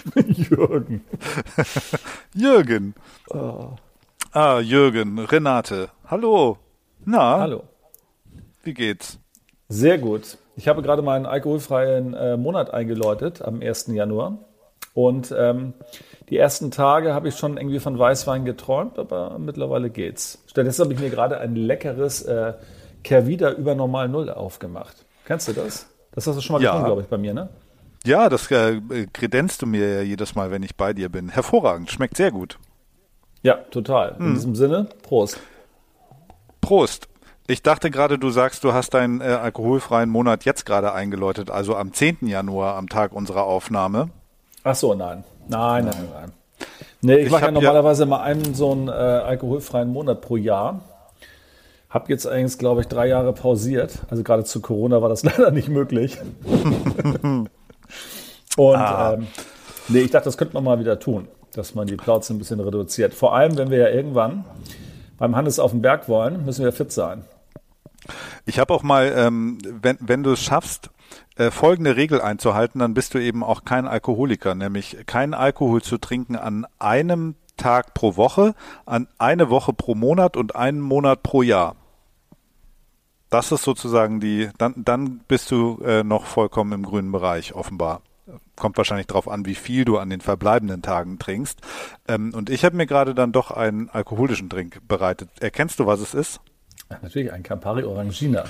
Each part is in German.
Jürgen. Jürgen. Ah, Jürgen, Renate. Hallo. Na, Hallo. wie geht's? Sehr gut. Ich habe gerade meinen alkoholfreien äh, Monat eingeläutet am 1. Januar. Und ähm, die ersten Tage habe ich schon irgendwie von Weißwein geträumt, aber mittlerweile geht's. Stattdessen habe ich mir gerade ein leckeres äh, Kervida über Normal Null aufgemacht. Kennst du das? Das hast du schon mal Ja. getrunken, glaube ich, bei mir, ne? Ja, das äh, kredenzt du mir ja jedes Mal, wenn ich bei dir bin. Hervorragend, schmeckt sehr gut. Ja, total. Hm. In diesem Sinne, Prost. Prost. Ich dachte gerade, du sagst, du hast deinen äh, alkoholfreien Monat jetzt gerade eingeläutet, also am 10. Januar, am Tag unserer Aufnahme. Ach so, nein. Nein, nein, nein. Nee, ich, Ich mache ja hab ja- normalerweise mal einen so einen äh, alkoholfreien Monat pro Jahr. Hab jetzt eigentlich, glaube ich, drei Jahre pausiert. Also gerade zu Corona war das leider nicht möglich. Und Ah. ähm, nee, ich dachte, das könnte man mal wieder tun, dass man die Plauze ein bisschen reduziert. Vor allem, wenn wir ja irgendwann beim Hannes auf den Berg wollen, müssen wir fit sein. Ich habe auch mal, ähm, wenn, wenn du es schaffst, äh, folgende Regel einzuhalten, dann bist du eben auch kein Alkoholiker, nämlich keinen Alkohol zu trinken an einem Tag pro Woche, an eine Woche pro Monat und einen Monat pro Jahr. Das ist sozusagen die, dann, dann bist du äh, noch vollkommen im grünen Bereich, offenbar. Kommt wahrscheinlich darauf an, wie viel du an den verbleibenden Tagen trinkst. Ähm, und ich habe mir gerade dann doch einen alkoholischen Drink bereitet. Erkennst du, was es ist? Natürlich ein Campari Orangina.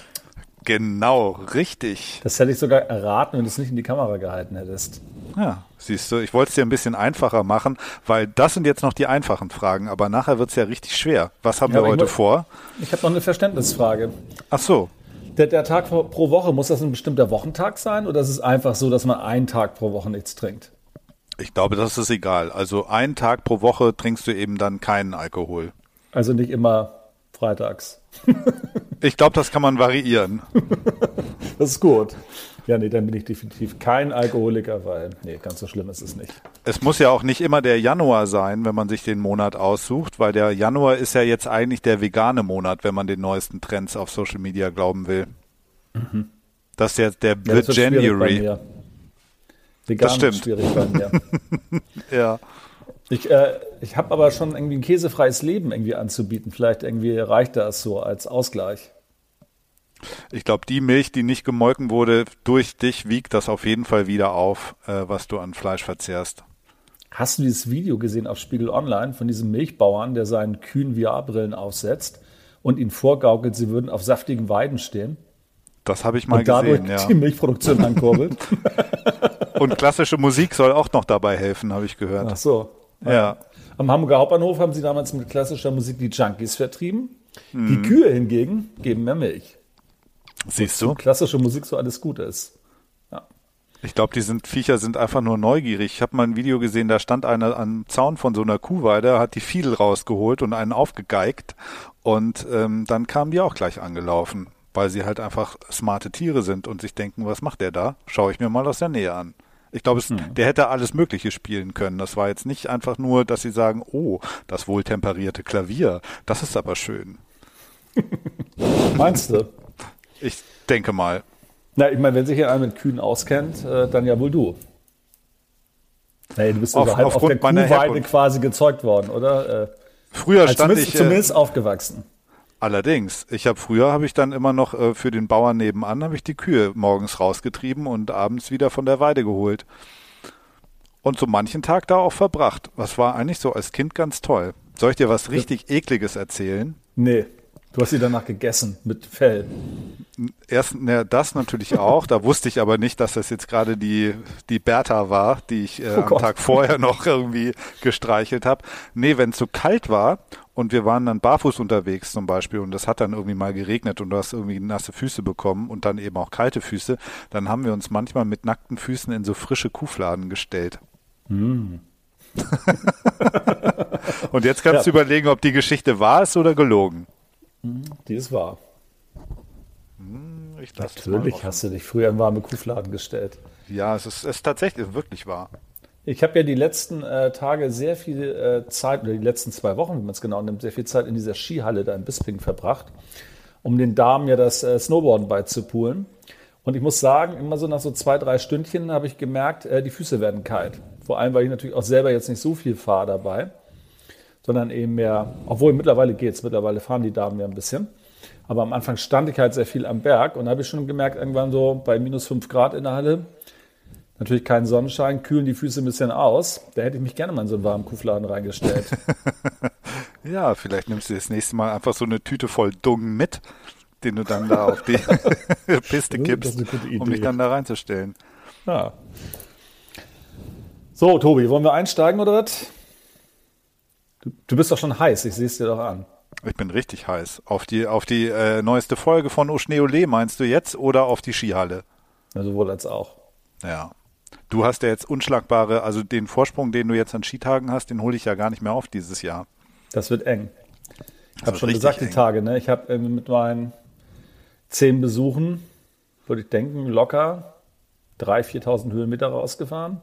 Genau, richtig. Das hätte ich sogar erraten, wenn du es nicht in die Kamera gehalten hättest. Ja, siehst du, ich wollte es dir ein bisschen einfacher machen, weil das sind jetzt noch die einfachen Fragen, aber nachher wird es ja richtig schwer. Was haben Ja, wir ich heute mu- vor? Ich habe noch eine Verständnisfrage. Ach so, Der, der Tag pro pro Woche, muss das ein bestimmter Wochentag sein oder ist es einfach so, dass man einen Tag pro Woche nichts trinkt? ich glaube, das ist egal. Also einen Tag pro Woche trinkst du eben dann keinen Alkohol. Also nicht immer freitags. Ich glaube, das kann man variieren. Das ist gut. Ja, nee, dann bin ich definitiv kein Alkoholiker, weil, nee, ganz so schlimm ist es nicht. Es muss ja auch nicht immer der Januar sein, wenn man sich den Monat aussucht, weil der Januar ist ja jetzt eigentlich der vegane Monat, wenn man den neuesten Trends auf Social Media glauben will. Das ist jetzt der Mhm. Ja, das January. Vegan Das stimmt. ist schwierig bei mir. Ja. Ich, äh, ich habe aber schon irgendwie ein käsefreies Leben irgendwie anzubieten. Vielleicht irgendwie reicht das so als Ausgleich. Ich glaube, die Milch, die nicht gemolken wurde, durch dich wiegt das auf jeden Fall wieder auf, äh, was du an Fleisch verzehrst. Hast du dieses Video gesehen auf Spiegel Online von diesem Milchbauern, der seinen Kühen VR-Brillen aufsetzt und ihnen vorgaukelt, sie würden auf saftigen Weiden stehen Das habe ich mal und dadurch gesehen, ja. die Milchproduktion ankurbelt? Und klassische Musik soll auch noch dabei helfen, habe ich Ach gehört. so. Ja. Am Hamburger Hauptbahnhof haben sie damals mit klassischer Musik die Junkies vertrieben. Mhm. Die Kühe hingegen geben mehr Milch. Siehst du? Klassische Musik so alles gut ist. Ich glaube, die sind Viecher sind einfach nur neugierig. Ich habe mal ein Video gesehen, da stand einer am Zaun von so einer Kuhweide, hat die Fiedel rausgeholt und einen aufgegeigt und ähm, dann kamen die auch gleich angelaufen, weil sie halt einfach smarte Tiere sind und sich denken, was macht der da? Schaue ich mir mal aus der Nähe an. Ich glaube, es- der hätte alles Mögliche spielen können. Das war jetzt nicht einfach nur, dass sie sagen, oh, das wohltemperierte Klavier, das ist aber schön. Meinst du? Ich denke mal. Na, ich meine, wenn sich hier einer mit Kühen auskennt, äh, dann ja wohl du. Hey, du bist Auf- also halb auf der Kuhweide quasi gezeugt worden, oder? Äh, Früher stand zumindest, ich. Äh, zumindest aufgewachsen. Allerdings, ich habe früher habe ich dann immer noch äh, für den Bauern nebenan habe ich die Kühe morgens rausgetrieben und abends wieder von der Weide geholt. Und so manchen Tag da auch verbracht. Was war eigentlich so als Kind ganz toll. Soll ich dir was richtig ekliges erzählen? Nee. Du hast sie danach gegessen mit Fell. Erst ne, das natürlich auch. Da wusste ich aber nicht, dass das jetzt gerade die, die Bertha war, die ich äh, oh am Tag vorher noch irgendwie gestreichelt habe. Nee, wenn es so kalt war und wir waren dann barfuß unterwegs zum Beispiel und es hat dann irgendwie mal geregnet und du hast irgendwie nasse Füße bekommen und dann eben auch kalte Füße, dann haben wir uns manchmal mit nackten Füßen in so frische Kuhfladen gestellt. Mm. und jetzt kannst ja. du überlegen, ob die Geschichte wahr ist oder gelogen. Die ist wahr. Hm, Natürlich hast du dich früher in warme Kuhfladen gestellt. Ja, es ist, es ist tatsächlich wirklich wahr. Ich habe ja die letzten äh, Tage sehr viel äh, Zeit, oder die letzten zwei Wochen, wenn man es genau nimmt, sehr viel Zeit in dieser Skihalle da in Bisping verbracht, um den Damen ja das äh, Snowboarden beizupulen. Und ich muss sagen, immer so nach so zwei, drei Stündchen habe ich gemerkt, äh, die Füße werden kalt. Vor allem, weil ich natürlich auch selber jetzt nicht so viel fahre dabei sondern eben mehr, obwohl mittlerweile geht's, mittlerweile fahren die Damen ja ein bisschen. Aber am Anfang stand ich halt sehr viel am Berg und da habe ich schon gemerkt, irgendwann so bei minus fünf Grad in der Halle, natürlich kein Sonnenschein, kühlen die Füße ein bisschen aus. Da hätte ich mich gerne mal in so einen warmen Kuhfladen reingestellt. ja, vielleicht nimmst du das nächste Mal einfach so eine Tüte voll Dung mit, den du dann da auf die Piste kippst, um dich dann da reinzustellen. Ja. So, Tobi, wollen wir einsteigen oder was? Du, du bist doch schon heiß, ich sehe es dir doch an. Ich bin richtig heiß. Auf die, auf die äh, neueste Folge von Oschneole meinst du jetzt oder auf die Skihalle? Ja, sowohl als auch. Ja. Du hast ja jetzt unschlagbare, also den Vorsprung, den du jetzt an Skitagen hast, den hole ich ja gar nicht mehr auf dieses Jahr. Das wird eng. Ich habe schon gesagt, eng. die Tage, ne? Ich habe mit meinen zehn Besuchen, würde ich denken, locker 3.000, 4.000 Höhenmeter rausgefahren.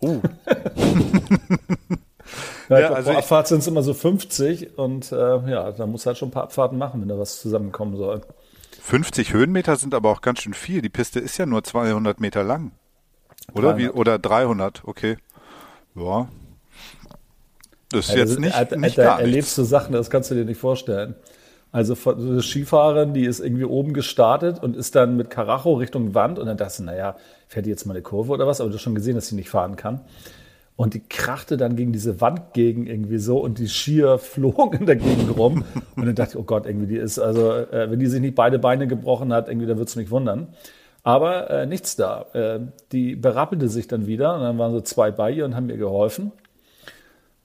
Uh. Ja, ja also Abfahrt sind es immer so 50 und äh, ja, da muss halt schon ein paar Abfahrten machen, wenn da was zusammenkommen soll. 50 Höhenmeter sind aber auch ganz schön viel. Die Piste ist ja nur 200 Meter lang. Oder 300. wie oder 300, okay. Ja. Das ist also, jetzt nicht, Alter, nicht Alter, erlebst du Sachen, das kannst du dir nicht vorstellen. Also von so eine Skifahrerin, die ist irgendwie oben gestartet und ist dann mit Karacho Richtung Wand und dann dachte sie, naja, fährt die jetzt mal eine Kurve oder was, aber du hast schon gesehen, dass sie nicht fahren kann. Und die krachte dann gegen diese Wand gegen irgendwie so und die Skier flogen in der Gegend rum. Und dann dachte ich, oh Gott, irgendwie die ist, also äh, wenn die sich nicht beide Beine gebrochen hat, irgendwie, dann wird es mich wundern. Aber äh, nichts da. Äh, die berappelte sich dann wieder und dann waren so zwei bei ihr und haben mir geholfen.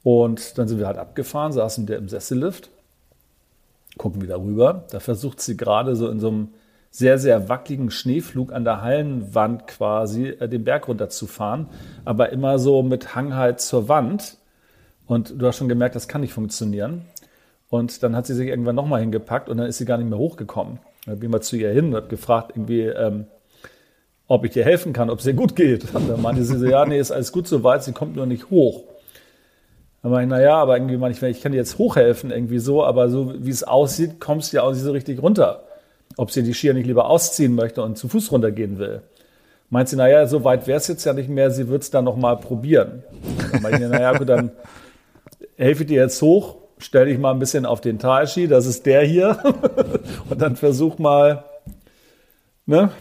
Und dann sind wir halt abgefahren, saßen der im Sessellift, gucken wieder rüber. Da versucht sie gerade so in so einem sehr, sehr wackeligen Schneeflug an der Hallenwand quasi äh, den Berg runterzufahren, aber immer so mit Hang halt zur Wand. Und du hast schon gemerkt, das kann nicht funktionieren. Und dann hat sie sich irgendwann nochmal hingepackt und dann ist sie gar nicht mehr hochgekommen. Dann bin ich mal zu ihr hin und habe gefragt, irgendwie, ähm, ob ich dir helfen kann, ob es dir gut geht. Und dann meinte sie so, ja, nee, ist alles gut soweit, sie kommt nur nicht hoch. Dann meinte ich, naja, aber irgendwie manchmal, ich kann dir jetzt hochhelfen, irgendwie so, aber so wie es aussieht, kommst du ja auch nicht so richtig runter ob sie die Skier nicht lieber ausziehen möchte und zu Fuß runtergehen will. Meint sie, naja, so weit wäre es jetzt ja nicht mehr, sie wird es dann nochmal probieren. Dann meinte ich, naja, gut, dann helfe ich dir jetzt hoch, stell dich mal ein bisschen auf den Talski, das ist der hier, und dann versuch mal, ne,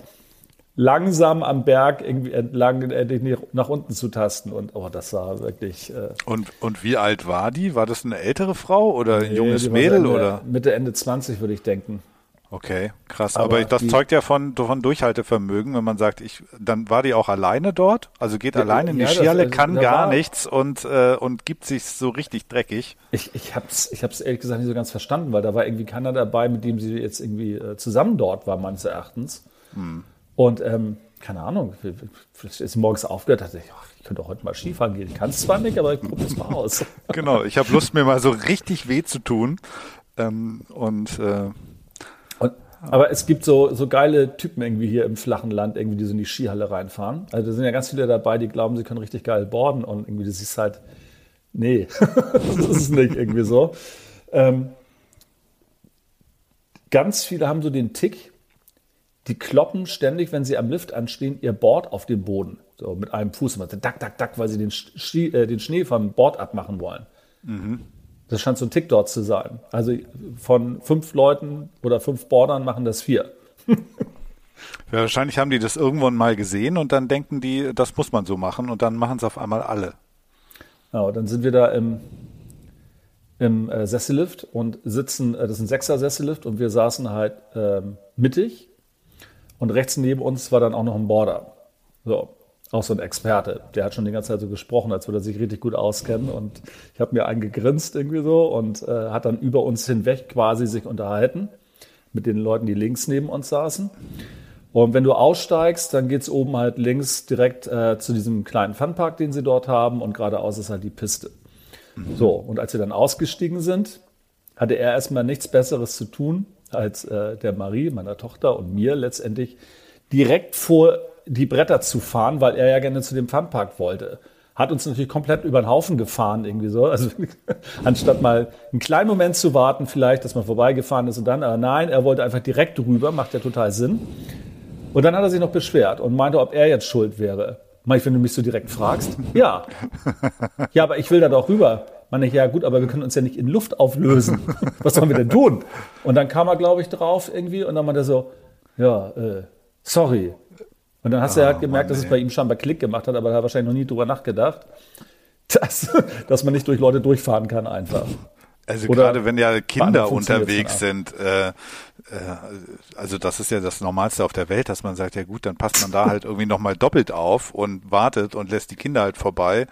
langsam am Berg irgendwie entlang äh, nach unten zu tasten. Und oh, das war wirklich. Äh und, und wie alt war die? War das eine ältere Frau oder ein nee, junges Mädel? Ende, oder? Mitte, Ende 20, würde ich denken. Okay, krass. Aber, Aber das die, zeugt ja von, von Durchhaltevermögen, wenn man sagt, ich, dann war die auch alleine dort, also geht ja, alleine in die ja, Skihalle, also, kann gar war, nichts und, äh, und gibt sich so richtig dreckig. Ich, ich hab's, ich hab's ehrlich gesagt nicht so ganz verstanden, weil da war irgendwie keiner dabei, mit dem sie jetzt irgendwie äh, zusammen dort war, meines Erachtens. Hm. Und, ähm, keine Ahnung, ist morgens aufgehört, dachte ich, ach, ich könnte auch heute mal Skifahren gehen. Ich kann es zwar nicht, aber ich probiere es mal aus. genau, ich habe Lust, mir mal so richtig weh zu tun. Ähm, und äh, aber es gibt so, so geile Typen irgendwie hier im flachen Land, irgendwie, die so in die Skihalle reinfahren. Also da sind ja ganz viele dabei, die glauben, sie können richtig geil boarden und irgendwie, das ist halt, nee, das ist nicht irgendwie so. Ähm, ganz viele haben so den Tick, die kloppen ständig, wenn sie am Lift anstehen, ihr Board auf den Boden. So mit einem Fuß. Dack, dack, dack, weil sie den, Ski, äh, den Schnee vom Board abmachen wollen. Mhm. Das scheint so ein Tick dort zu sein. Also von fünf Leuten oder fünf Bordern machen das vier. ja, wahrscheinlich haben die das irgendwann mal gesehen und dann denken die, das muss man so machen und dann machen es auf einmal alle. Ja, dann sind wir da im, im äh, Sessellift und sitzen, äh, das ist ein Sechser-Sessellift und wir saßen halt ähm, mittig und rechts neben uns war dann auch noch ein Border. So, auch so ein Experte. Der hat schon die ganze Zeit so gesprochen, als würde er sich richtig gut auskennen und ich habe mir einen gegrinst irgendwie so und äh, hat dann über uns hinweg quasi sich unterhalten mit den Leuten, die links neben uns saßen. Und wenn du aussteigst, dann geht's oben halt links direkt äh, zu diesem kleinen Funpark, den sie dort haben und geradeaus ist halt die Piste. So, und als wir dann ausgestiegen sind, hatte er erstmal nichts Besseres zu tun, als äh, der Marie, meiner Tochter und mir letztendlich direkt vor die Bretter zu fahren, weil er ja gerne zu dem Funpark wollte. Hat uns natürlich komplett über den Haufen gefahren, irgendwie so. Also anstatt mal einen kleinen Moment zu warten, vielleicht, dass man vorbeigefahren ist und dann, aber nein, er wollte einfach direkt rüber, macht ja total Sinn. Und dann hat er sich noch beschwert und meinte, ob er jetzt schuld wäre. Mach ich, wenn du mich so direkt fragst? Ja. Ja, aber ich will da doch rüber. Meine ich, ja gut, aber wir können uns ja nicht in Luft auflösen. Was sollen wir denn tun? Und dann kam er, glaube ich, drauf irgendwie und dann meinte er so, ja, äh, sorry. Und dann hast du ja halt gemerkt, Mann, dass es bei ihm scheinbar Klick gemacht hat, aber er hat wahrscheinlich noch nie drüber nachgedacht, dass, dass man nicht durch Leute durchfahren kann einfach. Also Oder gerade wenn ja Kinder unterwegs sind, äh, äh, also das ist ja das Normalste auf der Welt, dass man sagt, ja gut, dann passt man da halt irgendwie nochmal doppelt auf und wartet und lässt die Kinder halt vorbei.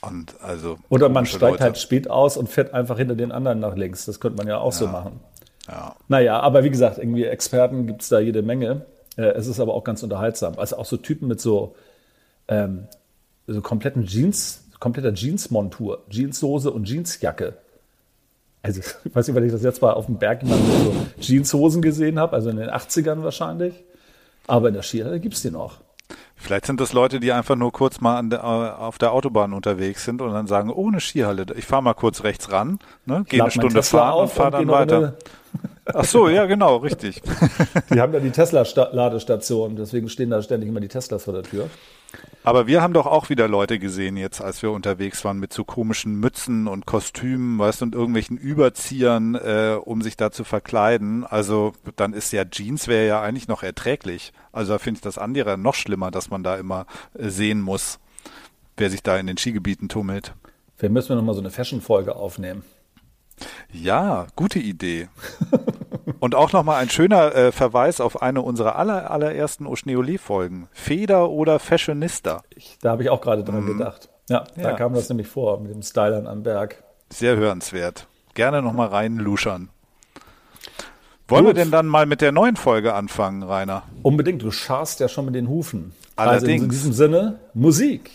Und also Oder man steigt Leute. halt spät aus und fährt einfach hinter den anderen nach links. Das könnte man ja auch so machen. Ja. Naja, aber wie gesagt, irgendwie Experten gibt es da jede Menge. Äh, es ist aber auch ganz unterhaltsam. Also auch so Typen mit so, ähm, so kompletten Jeans, kompletter Jeansmontur, Jeanshose und Jeansjacke. Also ich weiß nicht, weil ich das jetzt mal auf dem Berg mal so Jeanshosen gesehen habe, also in den 80ern wahrscheinlich. Aber in der Skihalle gibt es die noch. Vielleicht sind das Leute, die einfach nur kurz mal der, äh, auf der Autobahn unterwegs sind und dann sagen, ohne Skihalle, ich fahre mal kurz rechts ran, ne, gehe eine Stunde fahren und fahre dann weiter. Ach so, ja genau, richtig. Die haben ja die Tesla-Ladestation, deswegen stehen da ständig immer die Teslas vor der Tür. Aber wir haben doch auch wieder Leute gesehen jetzt, als wir unterwegs waren mit so komischen Mützen und Kostümen, weißt du, und irgendwelchen Überziehern, äh, um sich da zu verkleiden. Also dann ist ja Jeans wäre ja eigentlich noch erträglich. Also da finde ich das andere noch schlimmer, dass man da immer äh, sehen muss, wer sich da in den Skigebieten tummelt. Vielleicht müssen wir nochmal so eine Fashion-Folge aufnehmen. Ja, gute Idee. Und auch nochmal ein schöner äh, Verweis auf eine unserer aller, allerersten Oschneole-Folgen. Feder oder Fashionista. Ich, da habe ich auch gerade dran gedacht. Ja, da Ja. kam das nämlich vor mit dem Stylern am Berg. Sehr hörenswert. Gerne nochmal reinluschern. Wollen Gut. wir denn dann mal mit der neuen Folge anfangen, Rainer? Unbedingt, du scharst ja schon mit den Hufen. Allerdings. Also in diesem Sinne, Musik.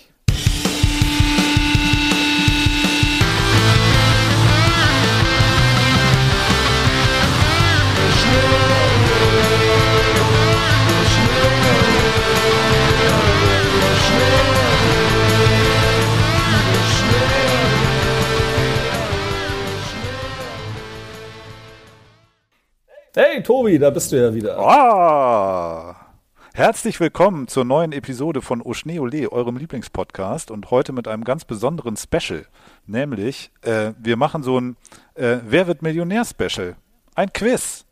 Hey Tobi, da bist du ja wieder. Ah! Herzlich willkommen zur neuen Episode von Oschneole, eurem Lieblingspodcast und heute mit einem ganz besonderen Special. Nämlich, äh, wir machen so ein äh, Wer wird Millionär-Special? Ein Quiz.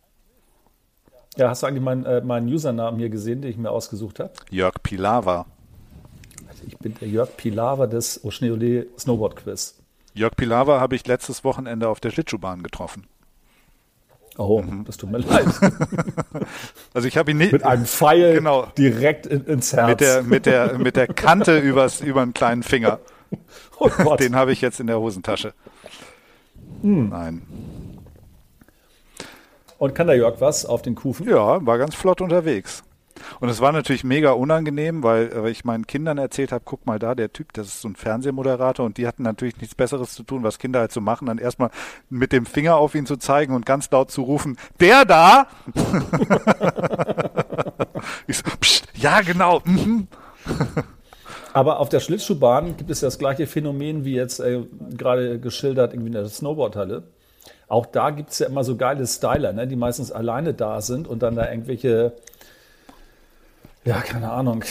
Ja, hast du eigentlich meinen, äh, meinen Usernamen hier gesehen, den ich mir ausgesucht habe? Jörg Pilawa. Also ich bin der Jörg Pilawa des Oschneole Snowboard Quiz. Jörg Pilawa habe ich letztes Wochenende auf der Schlittschuhbahn getroffen. Oh, das tut mir leid. Also ich habe ihn nicht Mit einem Pfeil Genau. direkt in, ins Herz. mit der mit der mit der Kante übers über den kleinen Finger. oh Gott. Den habe ich jetzt in der Hosentasche. Nein. Und kann der Jörg was auf den Kufen? Ja, war ganz flott unterwegs. Und es war natürlich mega unangenehm, weil, weil ich meinen Kindern erzählt habe, guck mal da, der Typ, das ist so ein Fernsehmoderator und die hatten natürlich nichts Besseres zu tun, was Kinder halt so machen, dann erstmal mit dem Finger auf ihn zu zeigen und ganz laut zu rufen, der da! ich so, Psst, ja genau, mhm. Aber auf der Schlittschuhbahn gibt es ja das gleiche Phänomen wie jetzt äh, gerade geschildert irgendwie in der Snowboardhalle. Auch da gibt es ja immer so geile Styler, ne, die meistens alleine da sind und dann da irgendwelche, ja, keine Ahnung,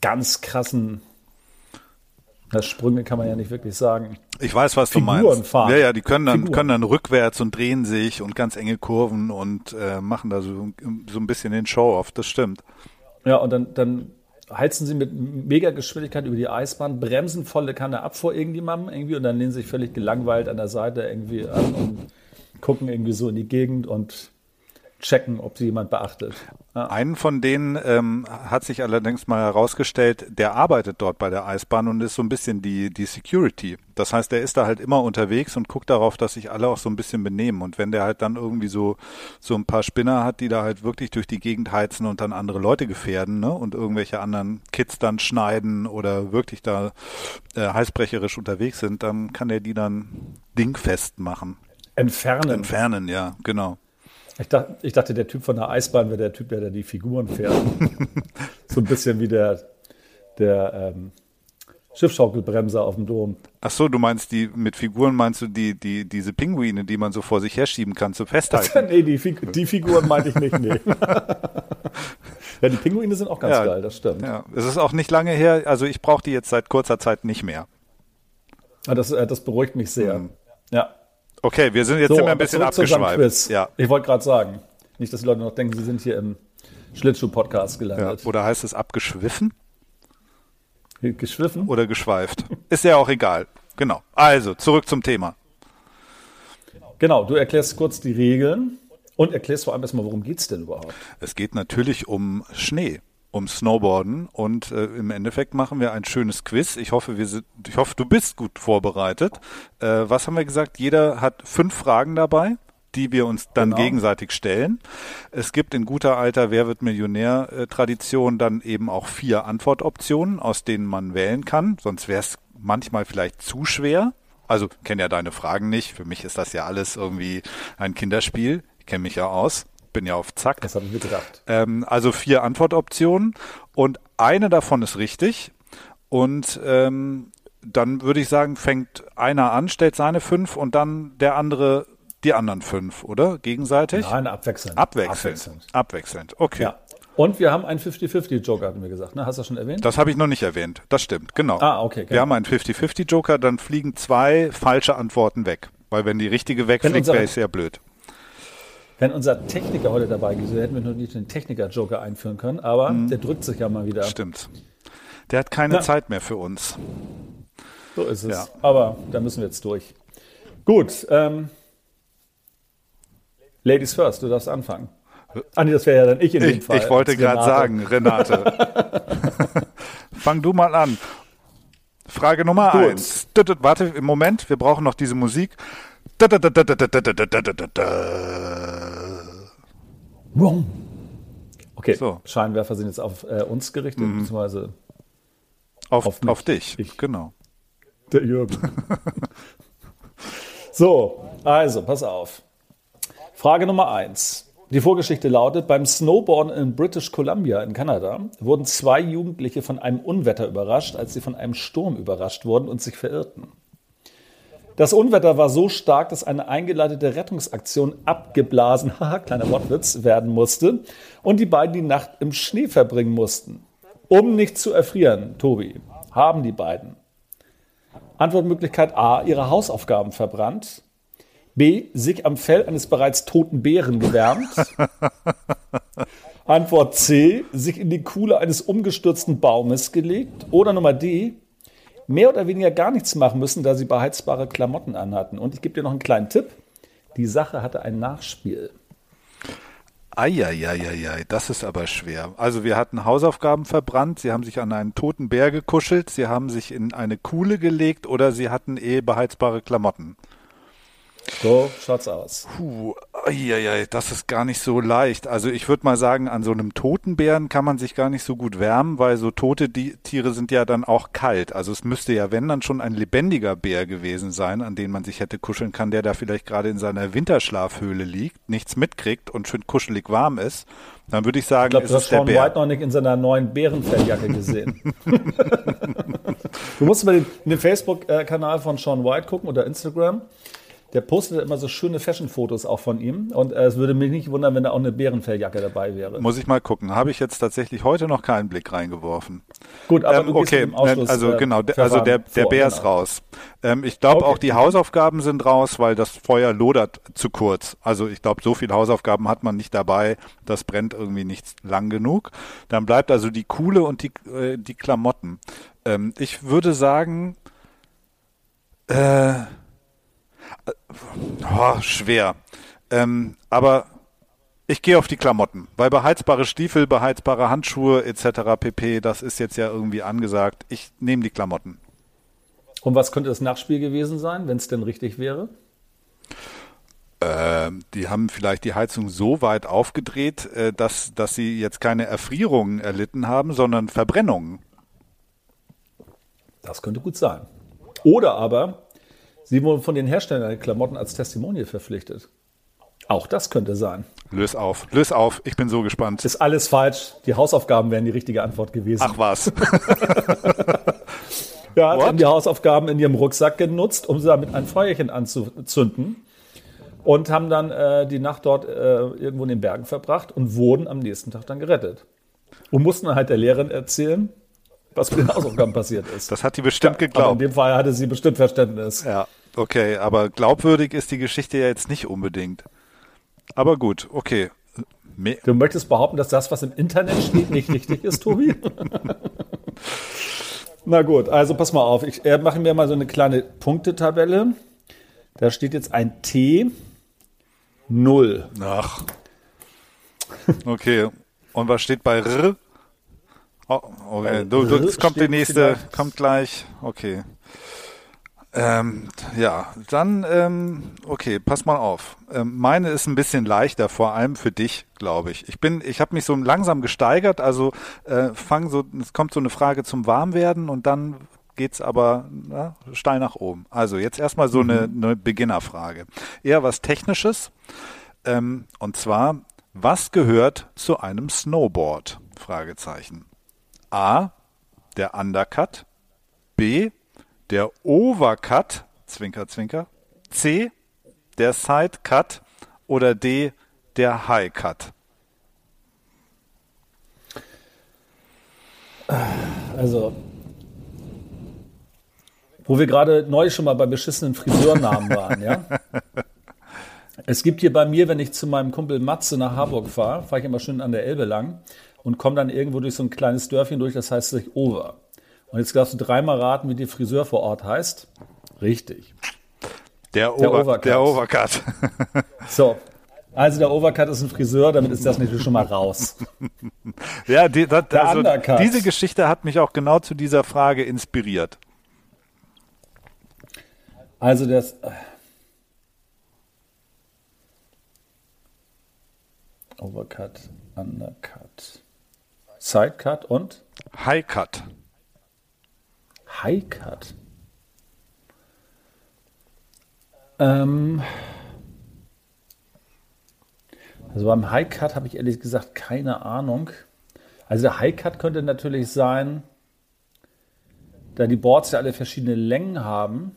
ganz krassen na, Sprünge kann man ja nicht wirklich sagen. Ich weiß, was Figuren du meinst. fahren. Ja, ja, die können dann, Figuren. können dann rückwärts und drehen sich und ganz enge Kurven und äh, machen da so, so ein bisschen den Show-off, das stimmt. Ja, und dann, dann heizen sie mit mega Geschwindigkeit über die Eisbahn, bremsen volle Kanne ab vor irgendjemandem irgendwie und dann lehnen sie sich völlig gelangweilt an der Seite irgendwie an und gucken irgendwie so in die Gegend und checken, ob sie jemand beachtet. Ja. Einen von denen ähm, hat sich allerdings mal herausgestellt, der arbeitet dort bei der Eisbahn und ist so ein bisschen die, die Security. Das heißt, der ist da halt immer unterwegs und guckt darauf, dass sich alle auch so ein bisschen benehmen. Und wenn der halt dann irgendwie so, so ein paar Spinner hat, die da halt wirklich durch die Gegend heizen und dann andere Leute gefährden, ne, und irgendwelche anderen Kids dann schneiden oder wirklich da äh, heißbrecherisch unterwegs sind, dann kann er die dann dingfest machen. Entfernen. Entfernen, ja, genau. Ich dachte, ich dachte, der Typ von der Eisbahn wäre der Typ, der da die Figuren fährt. so ein bisschen wie der, der ähm, Schiffschaukelbremser auf dem Dom. Ach so, du meinst die mit Figuren meinst du die die diese Pinguine, die man so vor sich herschieben kann zum Festhalten? nee, die, die Figuren meinte ich nicht, nee. ja, die Pinguine sind auch ganz ja, geil, das stimmt. Ja, es ist auch nicht lange her, also ich brauche die jetzt seit kurzer Zeit nicht mehr. Ah, das, äh, das beruhigt mich sehr. Hm. Ja. Okay, wir sind jetzt so, wir ein bisschen abgeschweift. Ja. Ich wollte gerade sagen, nicht, dass die Leute noch denken, sie sind hier im Schlittschuh-Podcast gelandet. Ja, oder heißt es abgeschwiffen? Geschwiffen? Oder geschweift. Ist ja auch egal. Genau. Also, zurück zum Thema. Genau, du erklärst kurz die Regeln und erklärst vor allem erstmal, worum geht es denn überhaupt? Es geht natürlich um Schnee um Snowboarden und äh, im Endeffekt machen wir ein schönes Quiz. Ich hoffe, wir sind, ich hoffe, du bist gut vorbereitet. Äh, was haben wir gesagt? Jeder hat fünf Fragen dabei, die wir uns dann genau. gegenseitig stellen. Es gibt in guter alter Wer wird Millionär äh, Tradition dann eben auch vier Antwortoptionen, aus denen man wählen kann. Sonst wäre es manchmal vielleicht zu schwer. Also kenne ja deine Fragen nicht. Für mich ist das ja alles irgendwie ein Kinderspiel. Ich kenne mich ja aus bin ja auf Zack. Das habe ich mir gedacht. Ähm, also vier Antwortoptionen und eine davon ist richtig. Und ähm, dann würde ich sagen, fängt einer an, stellt seine fünf und dann der andere die anderen fünf, oder? Gegenseitig? Nein, abwechselnd. Abwechselnd. Abwechselnd, abwechselnd. okay. Ja. Und wir haben einen 50-50-Joker, hatten wir gesagt. Ne? Hast du das schon erwähnt? Das habe ich noch nicht erwähnt. Das stimmt, genau. Ah, okay. Wir haben einen 50-50-Joker, dann fliegen zwei falsche Antworten weg. Weil wenn die richtige wegfliegt, wäre es sehr blöd. Wenn unser Techniker heute dabei gewesen wäre, hätten wir noch nicht den Techniker-Joker einführen können, aber mhm. der drückt sich ja mal wieder. Stimmt. Der hat keine ja. Zeit mehr für uns. So ist es. Ja. Aber da müssen wir jetzt durch. Gut. Ähm, Ladies first, du darfst anfangen. Ah, nee, das wäre ja dann ich in dem ich, Fall. Ich wollte gerade sagen, Renate. Fang du mal an. Frage Nummer Gut. eins. Warte, im Moment, wir brauchen noch diese Musik. Okay, so. Scheinwerfer sind jetzt auf äh, uns gerichtet, mhm. beziehungsweise auf, auf, auf dich. Ich. Genau. Der Jürgen. so, also, pass auf. Frage Nummer eins. Die Vorgeschichte lautet, beim Snowboarden in British Columbia in Kanada wurden zwei Jugendliche von einem Unwetter überrascht, als sie von einem Sturm überrascht wurden und sich verirrten. Das Unwetter war so stark, dass eine eingeleitete Rettungsaktion abgeblasen, haha, kleiner Wortwitz, werden musste und die beiden die Nacht im Schnee verbringen mussten. Um nicht zu erfrieren, Tobi, haben die beiden. Antwortmöglichkeit A, ihre Hausaufgaben verbrannt, B, sich am Fell eines bereits toten Bären gewärmt, Antwort C, sich in die Kuhle eines umgestürzten Baumes gelegt. Oder Nummer D, mehr oder weniger gar nichts machen müssen, da sie beheizbare Klamotten anhatten. Und ich gebe dir noch einen kleinen Tipp. Die Sache hatte ein Nachspiel. Eieieiei, das ist aber schwer. Also wir hatten Hausaufgaben verbrannt, sie haben sich an einen toten Bär gekuschelt, sie haben sich in eine Kuhle gelegt oder sie hatten eh beheizbare Klamotten. So schaut's aus. Puh, ja, das ist gar nicht so leicht. Also ich würde mal sagen, an so einem toten Bären kann man sich gar nicht so gut wärmen, weil so tote die Tiere sind ja dann auch kalt. Also es müsste ja, wenn dann schon ein lebendiger Bär gewesen sein, an den man sich hätte kuscheln kann, der da vielleicht gerade in seiner Winterschlafhöhle liegt, nichts mitkriegt und schön kuschelig warm ist. Dann würde ich sagen, ich glaub, ist es der Bär. White noch nicht in seiner neuen Bärenfelljacke gesehen. du musst mal den, den Facebook-Kanal von Sean White gucken oder Instagram. Der postet immer so schöne Fashion-Fotos auch von ihm. Und äh, es würde mich nicht wundern, wenn da auch eine Bärenfelljacke dabei wäre. Muss ich mal gucken. Habe ich jetzt tatsächlich heute noch keinen Blick reingeworfen. Gut, aber ähm, du okay, im Ausschluss, also äh, genau, der, also der, der Bär ist genau. raus. Ähm, ich glaube Okay. auch die Hausaufgaben sind raus, weil das Feuer lodert zu kurz. Also ich glaube, so viele Hausaufgaben hat man nicht dabei. Das brennt irgendwie nicht lang genug. Dann bleibt also die Kuhle und die, äh, die Klamotten. Ähm, ich würde sagen, äh, Oh, schwer. Ähm, aber ich gehe auf die Klamotten, weil beheizbare Stiefel, beheizbare Handschuhe etc. pp, das ist jetzt ja irgendwie angesagt. Ich nehme die Klamotten. Und was könnte das Nachspiel gewesen sein, wenn es denn richtig wäre? Ähm, die haben vielleicht die Heizung so weit aufgedreht, äh, dass, dass sie jetzt keine Erfrierungen erlitten haben, sondern Verbrennungen. Das könnte gut sein. Oder aber, sie wurden von den Herstellern der Klamotten als Testimonial verpflichtet. Auch das könnte sein. Lös auf, lös auf, ich bin so gespannt. Ist alles falsch. Die Hausaufgaben wären die richtige Antwort gewesen. Ach was. ja, haben die Hausaufgaben in ihrem Rucksack genutzt, um damit ein Feuerchen anzuzünden. Und haben dann äh, die Nacht dort äh, irgendwo in den Bergen verbracht und wurden am nächsten Tag dann gerettet. Und mussten dann halt der Lehrerin erzählen, was mit den Hausaufgaben passiert ist. Das hat die bestimmt in geglaubt. dem Fall hatte sie bestimmt Verständnis. Ja, okay, aber glaubwürdig ist die Geschichte ja jetzt nicht unbedingt. Aber gut, okay. Me Du möchtest behaupten, dass das, was im Internet steht, nicht richtig ist, Tobi? Na gut, also pass mal auf. Ich äh, mache mir mal so eine kleine Punktetabelle. Da steht jetzt ein T 0. Ach. Okay. Und was steht bei R? Oh, okay. Du, du, es kommt die nächste, kommt gleich. Okay. Ähm, ja, dann, ähm, okay, pass mal auf. Ähm, meine ist ein bisschen leichter, vor allem für dich, glaube ich. Ich bin, ich habe mich so langsam gesteigert, also äh, fang so, es kommt so eine Frage zum Warmwerden und dann geht's aber na, steil nach oben. Also jetzt erstmal so eine, eine Beginnerfrage. Eher was Technisches. Ähm, und zwar, was gehört zu einem Snowboard? Fragezeichen. A, der Undercut. B, der Overcut. Zwinker, zwinker. C, der Sidecut. Oder D, der Highcut. Also, wo wir gerade neu schon mal bei beschissenen Friseurnamen waren, ja? Es gibt hier bei mir, wenn ich zu meinem Kumpel Matze nach Harburg fahre, fahre ich immer schön an der Elbe lang und komme dann irgendwo durch so ein kleines Dörfchen durch, das heißt sich Over. Und jetzt darfst du dreimal raten, wie der Friseur vor Ort heißt. Richtig. Der, Der Over Overcut. Der Overcut. So. Also der Overcut ist ein Friseur, damit ist das natürlich schon mal raus. ja, die, das, also, diese Geschichte hat mich auch genau zu dieser Frage inspiriert. Also das. Overcut, Undercut, Sidecut und Highcut. Highcut. Ähm, also beim Highcut habe ich ehrlich gesagt keine Ahnung. Also der Highcut könnte natürlich sein, da die Boards ja alle verschiedene Längen haben,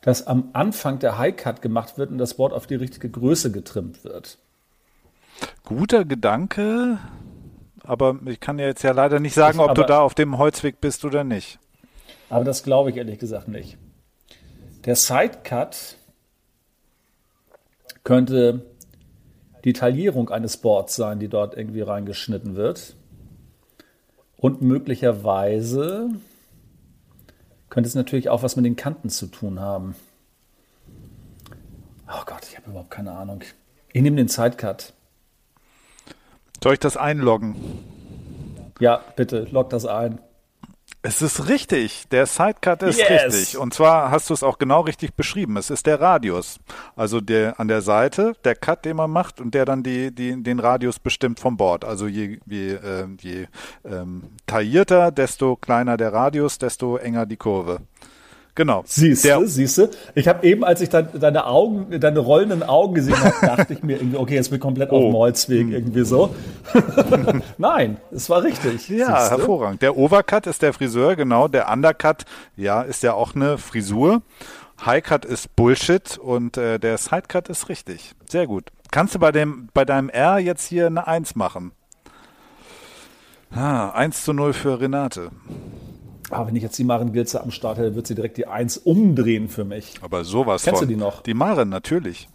dass am Anfang der Highcut gemacht wird und das Board auf die richtige Größe getrimmt wird. Guter Gedanke, aber ich kann ja jetzt ja leider nicht sagen, ob du aber- da auf dem Holzweg bist oder nicht. Aber das glaube ich ehrlich gesagt nicht. Der Sidecut könnte die Taillierung eines Boards sein, die dort irgendwie reingeschnitten wird. Und möglicherweise könnte es natürlich auch was mit den Kanten zu tun haben. Oh Gott, ich habe überhaupt keine Ahnung. Ich nehme den Sidecut. Soll ich das einloggen? Ja, bitte, log das ein. Es ist richtig. Der Sidecut ist Yes. richtig. Und zwar hast du es auch genau richtig beschrieben. Es ist der Radius. Also der an der Seite, der Cut, den man macht und der dann die, die, den Radius bestimmt vom Board. Also je, je, äh, je ähm, taillierter, desto kleiner der Radius, desto enger die Kurve. Genau. Siehst du, siehst du. Ich habe eben, als ich dann deine Augen, deine rollenden Augen gesehen habe, dachte ich mir irgendwie, okay, jetzt bin ich komplett oh. auf dem Holzweg irgendwie so. Nein, es war richtig. Ja, hervorragend. Der Overcut ist der Friseur, genau. Der Undercut, ja, ist ja auch eine Frisur. Highcut ist Bullshit und äh, der Sidecut ist richtig. Sehr gut. Kannst du bei dem bei deinem R jetzt hier eine 1 machen? Ah, 1 zu 0 für Renate. Ah, wenn ich jetzt die Maren Gilze am Start hätte, wird sie direkt die Eins umdrehen für mich. Aber sowas Kennst von. du die noch? Die Maren, natürlich.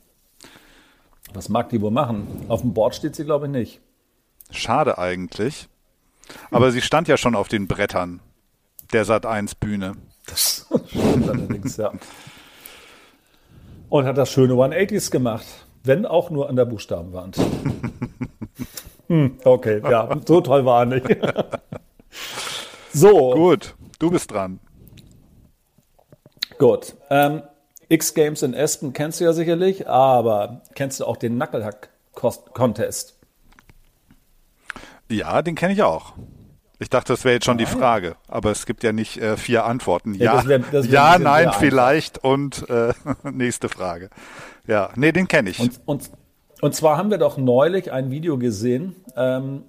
Was mag die wohl machen? Auf dem Board steht sie, glaube ich, nicht. Schade eigentlich. Aber sie stand ja schon auf den Brettern der Sat 1 Bühne. Das stimmt allerdings, ja. Und hat das schöne 180s gemacht. Wenn auch nur an der Buchstabenwand. hm, okay, ja, so toll war er nicht. so. Gut. Du bist dran. Gut. Ähm, X-Games in Aspen kennst du ja sicherlich, aber kennst du auch den Knucklehack-Contest? Ja, den kenne ich auch. Ich dachte, das wäre jetzt schon ah, die Frage, aber es gibt ja nicht äh, vier Antworten. Ja, ja, das wär, das wär ja nein, vielleicht und äh, nächste Frage. Ja, nee, den kenne ich. Und, und, und, zwar haben wir doch neulich ein Video gesehen, ähm,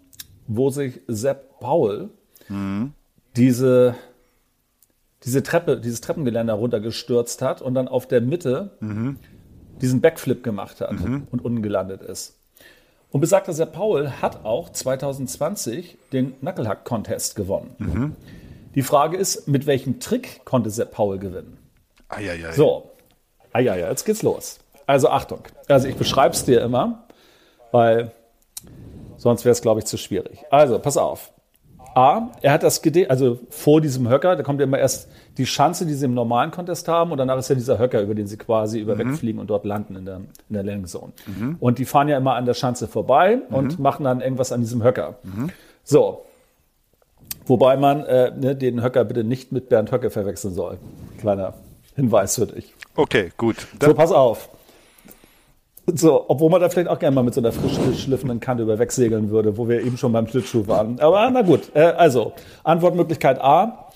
wo sich Sepp Paul mhm diese, diese Treppe, dieses Treppengeländer runtergestürzt hat und dann auf der Mitte mhm. diesen Backflip gemacht hat mhm. und unten gelandet ist. Und besagter Sepp Paul hat auch 2020 den Knucklehack-Contest gewonnen. Mhm. Die Frage ist, mit welchem Trick konnte Sepp Paul gewinnen? Eieiei. So, eieiei, jetzt geht's los. Also Achtung, also ich beschreibe es dir immer, weil sonst wäre es, glaube ich, zu schwierig. Also, pass auf. A, er hat das gedehnt, also vor diesem Höcker, da kommt ja immer erst die Schanze, die sie im normalen Contest haben, und danach ist ja dieser Höcker, über den sie quasi mhm. wegfliegen und dort landen in der, in der Landing Zone. Mhm. Und die fahren ja immer an der Schanze vorbei mhm. und machen dann irgendwas an diesem Höcker. Mhm. So. Wobei man äh, ne, den Höcker bitte nicht mit Bernd Höcke verwechseln soll. Kleiner Hinweis für dich. Okay, gut. Dann so, pass auf. So, obwohl man da vielleicht auch gerne mal mit so einer frisch geschliffenen Kante über wegsegeln würde, wo wir eben schon beim Schlittschuh waren. Aber na gut, äh, also Antwortmöglichkeit A.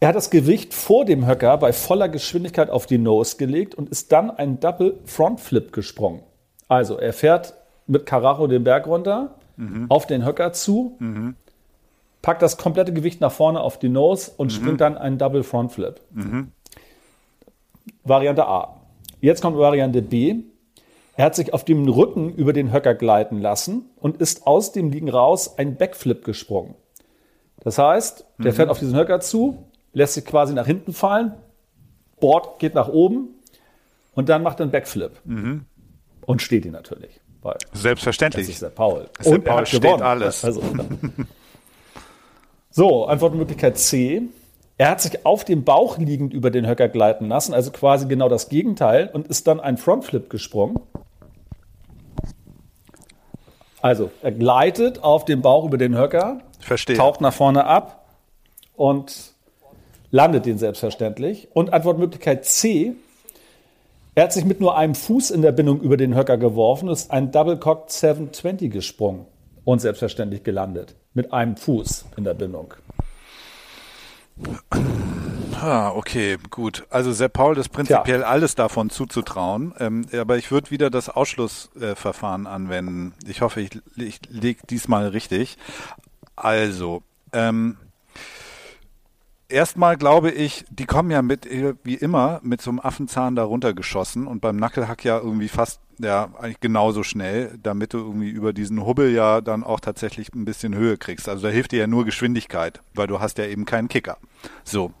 Er hat das Gewicht vor dem Höcker bei voller Geschwindigkeit auf die Nose gelegt und ist dann einen Double Front Flip gesprungen. Also er fährt mit Karacho den Berg runter, mhm. auf den Höcker zu, mhm. packt das komplette Gewicht nach vorne auf die Nose und mhm. springt dann einen Double Front Flip. Mhm. Variante A. Jetzt kommt Variante B. Er hat sich auf dem Rücken über den Höcker gleiten lassen und ist aus dem Liegen raus ein Backflip gesprungen. Das heißt, der mhm. fährt auf diesen Höcker zu, lässt sich quasi nach hinten fallen, Board geht nach oben und dann macht er einen Backflip. Mhm. Und steht ihn natürlich. Selbstverständlich. Das ist der Paul. Das und der Paul steht gewonnen. alles. Also, so, Antwortmöglichkeit C. Er hat sich auf dem Bauch liegend über den Höcker gleiten lassen, also quasi genau das Gegenteil, und ist dann ein Frontflip gesprungen. Also, er gleitet auf dem Bauch über den Höcker, Verstehe. taucht nach vorne ab und landet den selbstverständlich. Und Antwortmöglichkeit C, er hat sich mit nur einem Fuß in der Bindung über den Höcker geworfen, ist ein Double Cocked 720 gesprungen und selbstverständlich gelandet. Mit einem Fuß in der Bindung. Ah, okay, gut. Also Sepp Paul ist prinzipiell Tja. alles davon zuzutrauen, ähm, aber ich würde wieder das Ausschlussverfahren äh, anwenden. Ich hoffe, ich, ich lege diesmal richtig. Also, ähm, erstmal glaube ich, die kommen ja mit, wie immer, mit so einem Affenzahn da runtergeschossen und beim Nackelhack ja irgendwie fast, ja, eigentlich genauso schnell, damit du irgendwie über diesen Hubbel ja dann auch tatsächlich ein bisschen Höhe kriegst. Also da hilft dir ja nur Geschwindigkeit, weil du hast ja eben keinen Kicker. So.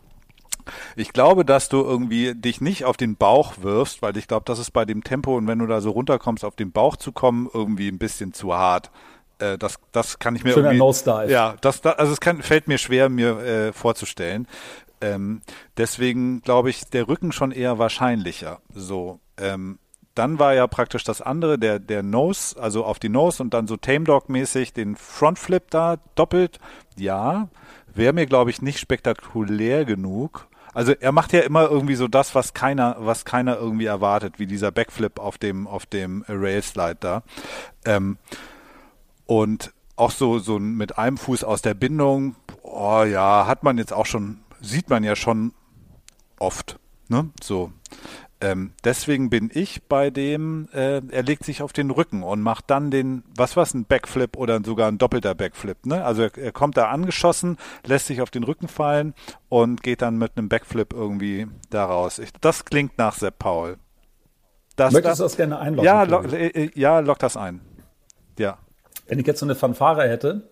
Ich glaube, dass du irgendwie dich nicht auf den Bauch wirfst, weil ich glaube, das ist bei dem Tempo und wenn du da so runterkommst, auf den Bauch zu kommen, irgendwie ein bisschen zu hart. Äh, das, das kann ich mir Schöner irgendwie. Ja, das, das, also es kann, fällt mir schwer, mir äh, vorzustellen. Ähm, deswegen glaube ich, der Rücken schon eher wahrscheinlicher. So, ähm, dann war ja praktisch das andere, der, der Nose, also auf die Nose und dann so Tame Dog-mäßig den Frontflip da doppelt. Ja, wäre mir, glaube ich, nicht spektakulär genug. Also er macht ja immer irgendwie so das, was keiner, was keiner irgendwie erwartet, wie dieser Backflip auf dem, auf dem Railslide da. Ähm, und auch so, so mit einem Fuß aus der Bindung, oh ja, hat man jetzt auch schon, sieht man ja schon oft. Ne? So. Ähm, deswegen bin ich bei dem, äh, er legt sich auf den Rücken und macht dann den, was was, ein Backflip oder sogar ein doppelter Backflip. Ne? Also er, er kommt da angeschossen, lässt sich auf den Rücken fallen und geht dann mit einem Backflip irgendwie da raus. Ich, das klingt nach Sepp Paul. Das, Möchtest das, du das gerne einloggen? Ja, lo, äh, äh, ja, lock das ein. Ja. Wenn ich jetzt so eine Fanfare hätte,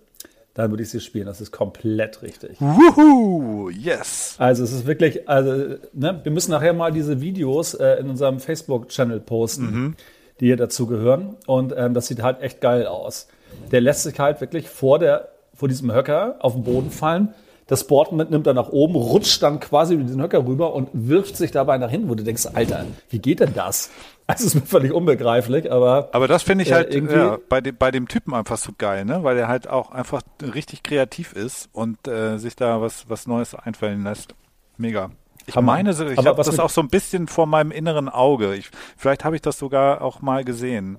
dann würde ich sie spielen. Das ist komplett richtig. Wuhu, yes. Also es ist wirklich, also ne, wir müssen nachher mal diese Videos äh, in unserem Facebook-Channel posten, mhm. die hier dazu gehören. Und ähm, das sieht halt echt geil aus. Der lässt sich halt wirklich vor der, vor diesem Höcker auf den Boden fallen. Das Board nimmt er nach oben, rutscht dann quasi über diesen Höcker rüber und wirft sich dabei nach hinten, wo du denkst, Alter, wie geht denn das? Also es ist mir völlig unbegreiflich, aber. Aber das finde ich halt äh, ja, bei, dem, bei dem Typen einfach so geil, ne? Weil er halt auch einfach richtig kreativ ist und äh, sich da was, was Neues einfallen lässt. Mega. Ich Hammer. meine, ich habe das auch so ein bisschen vor meinem inneren Auge. Ich, vielleicht habe ich das sogar auch mal gesehen.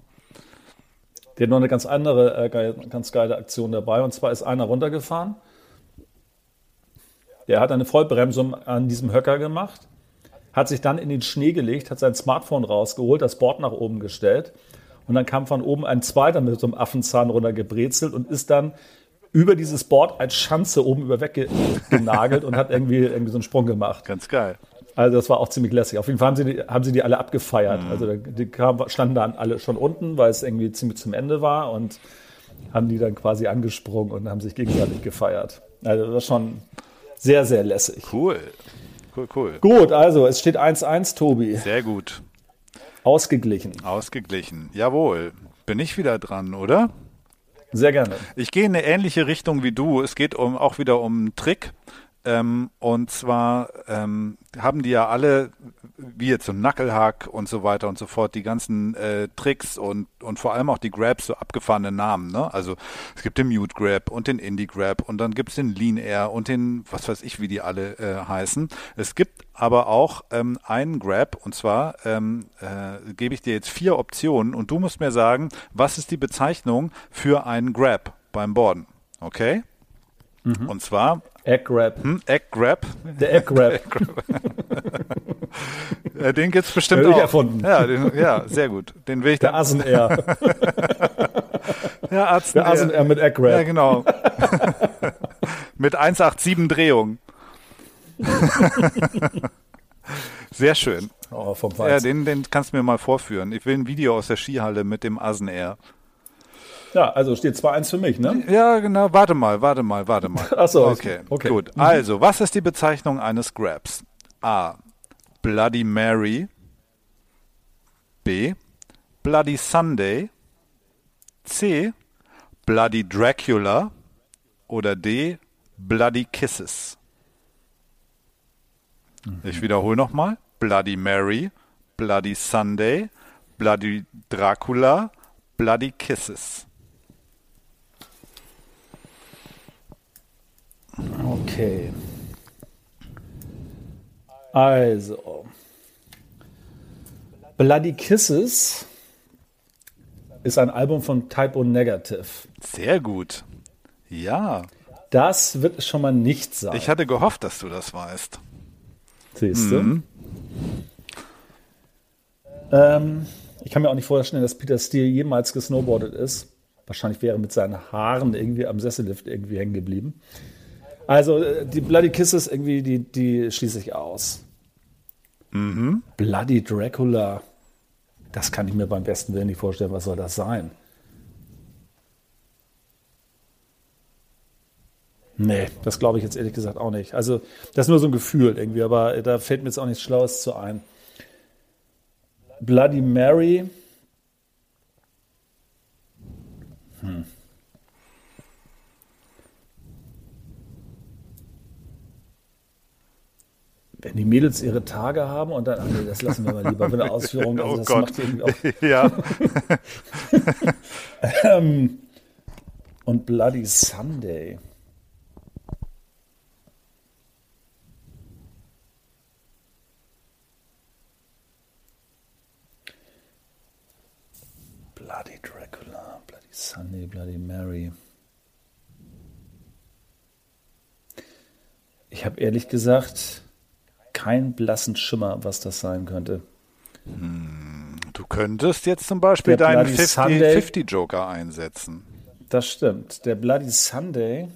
Der hat noch eine ganz andere, äh, ganz geile Aktion dabei. Und zwar ist einer runtergefahren. Der hat eine Vollbremsung an diesem Höcker gemacht hat sich dann in den Schnee gelegt, hat sein Smartphone rausgeholt, das Board nach oben gestellt und dann kam von oben ein zweiter mit so einem Affenzahn runtergebrezelt und ist dann über dieses Board als Schanze oben über weggenagelt und hat irgendwie, irgendwie so einen Sprung gemacht. Ganz geil. Also das war auch ziemlich lässig. Auf jeden Fall haben sie die, haben sie die alle abgefeiert. Mhm. Also die kam, standen dann alle schon unten, weil es irgendwie ziemlich zum Ende war und haben die dann quasi angesprungen und haben sich gegenseitig gefeiert. Also das war schon sehr, sehr lässig. Cool. Cool, cool. Gut, also es steht 1-1, Tobi. Sehr gut. Ausgeglichen. Ausgeglichen. Jawohl. Bin ich wieder dran, oder? Sehr gerne. Ich gehe in eine ähnliche Richtung wie du. Es geht um, auch wieder um einen Trick. Ähm, und zwar ähm, haben die ja alle, wie jetzt so Knucklehack und so weiter und so fort, die ganzen äh, Tricks und, und vor allem auch die Grabs, so abgefahrene Namen. Ne? Also es gibt den Mute Grab und den Indie Grab und dann gibt es den Lean Air und den, was weiß ich, wie die alle äh, heißen. Es gibt aber auch ähm, einen Grab und zwar ähm, äh, gebe ich dir jetzt vier Optionen und du musst mir sagen, was ist die Bezeichnung für einen Grab beim Borden. Okay? Mhm. Und zwar Egg Grab. Hm, Egg Grab. Der Egg Grab. den gibt's bestimmt den auch. erfunden. Ja, den, ja, sehr gut. Den will ich Der Asen Air. ja, Arzt Der Asen Air mit Egg Grab. Ja, genau. mit 187 Drehung. Sehr schön. Oh, vom ja, den, den kannst du mir mal vorführen. Ich will ein Video aus der Skihalle mit dem Asen Air. Ja, also steht 2-1 für mich, ne? Ja, genau. Warte mal, warte mal, warte mal. Achso, okay. okay. Gut. Mhm. Also, was ist die Bezeichnung eines Grabs? A. Bloody Mary. B. Bloody Sunday. C. Bloody Dracula. Oder D. Bloody Kisses. Mhm. Ich wiederhole nochmal. Bloody Mary, Bloody Sunday, Bloody Dracula, Bloody Kisses. Okay. Also. Bloody Kisses ist ein Album von Typo Negative. Sehr gut. Ja. Das wird schon mal nicht sein. Ich hatte gehofft, dass du das weißt. Siehst du? Mhm. Ähm, ich kann mir auch nicht vorstellen, dass Peter Steele jemals gesnowboardet ist. Wahrscheinlich wäre er mit seinen Haaren irgendwie am Sessellift irgendwie hängen geblieben. Also äh, die Bloody Kisses irgendwie, die, die schließe ich aus. Mhm. Bloody Dracula. Das kann ich mir beim besten Willen nicht vorstellen. Was soll das sein? Nee, das glaube ich jetzt ehrlich gesagt auch nicht. Also, das ist nur so ein Gefühl irgendwie, aber da fällt mir jetzt auch nichts Schlaues zu ein. Bloody Mary. Wenn die Mädels ihre Tage haben und dann, ach nee, das lassen wir mal lieber für eine Ausführung. Also oh das Gott. macht irgendwie auch. ja. ähm, und Bloody Sunday. Bloody Dracula, Bloody Sunday, Bloody Mary. Keinen blassen Schimmer, was das sein könnte. Du könntest jetzt zum Beispiel Der deinen Bloody Sunday. 50-50-Joker einsetzen. Das stimmt. Der Bloody Sunday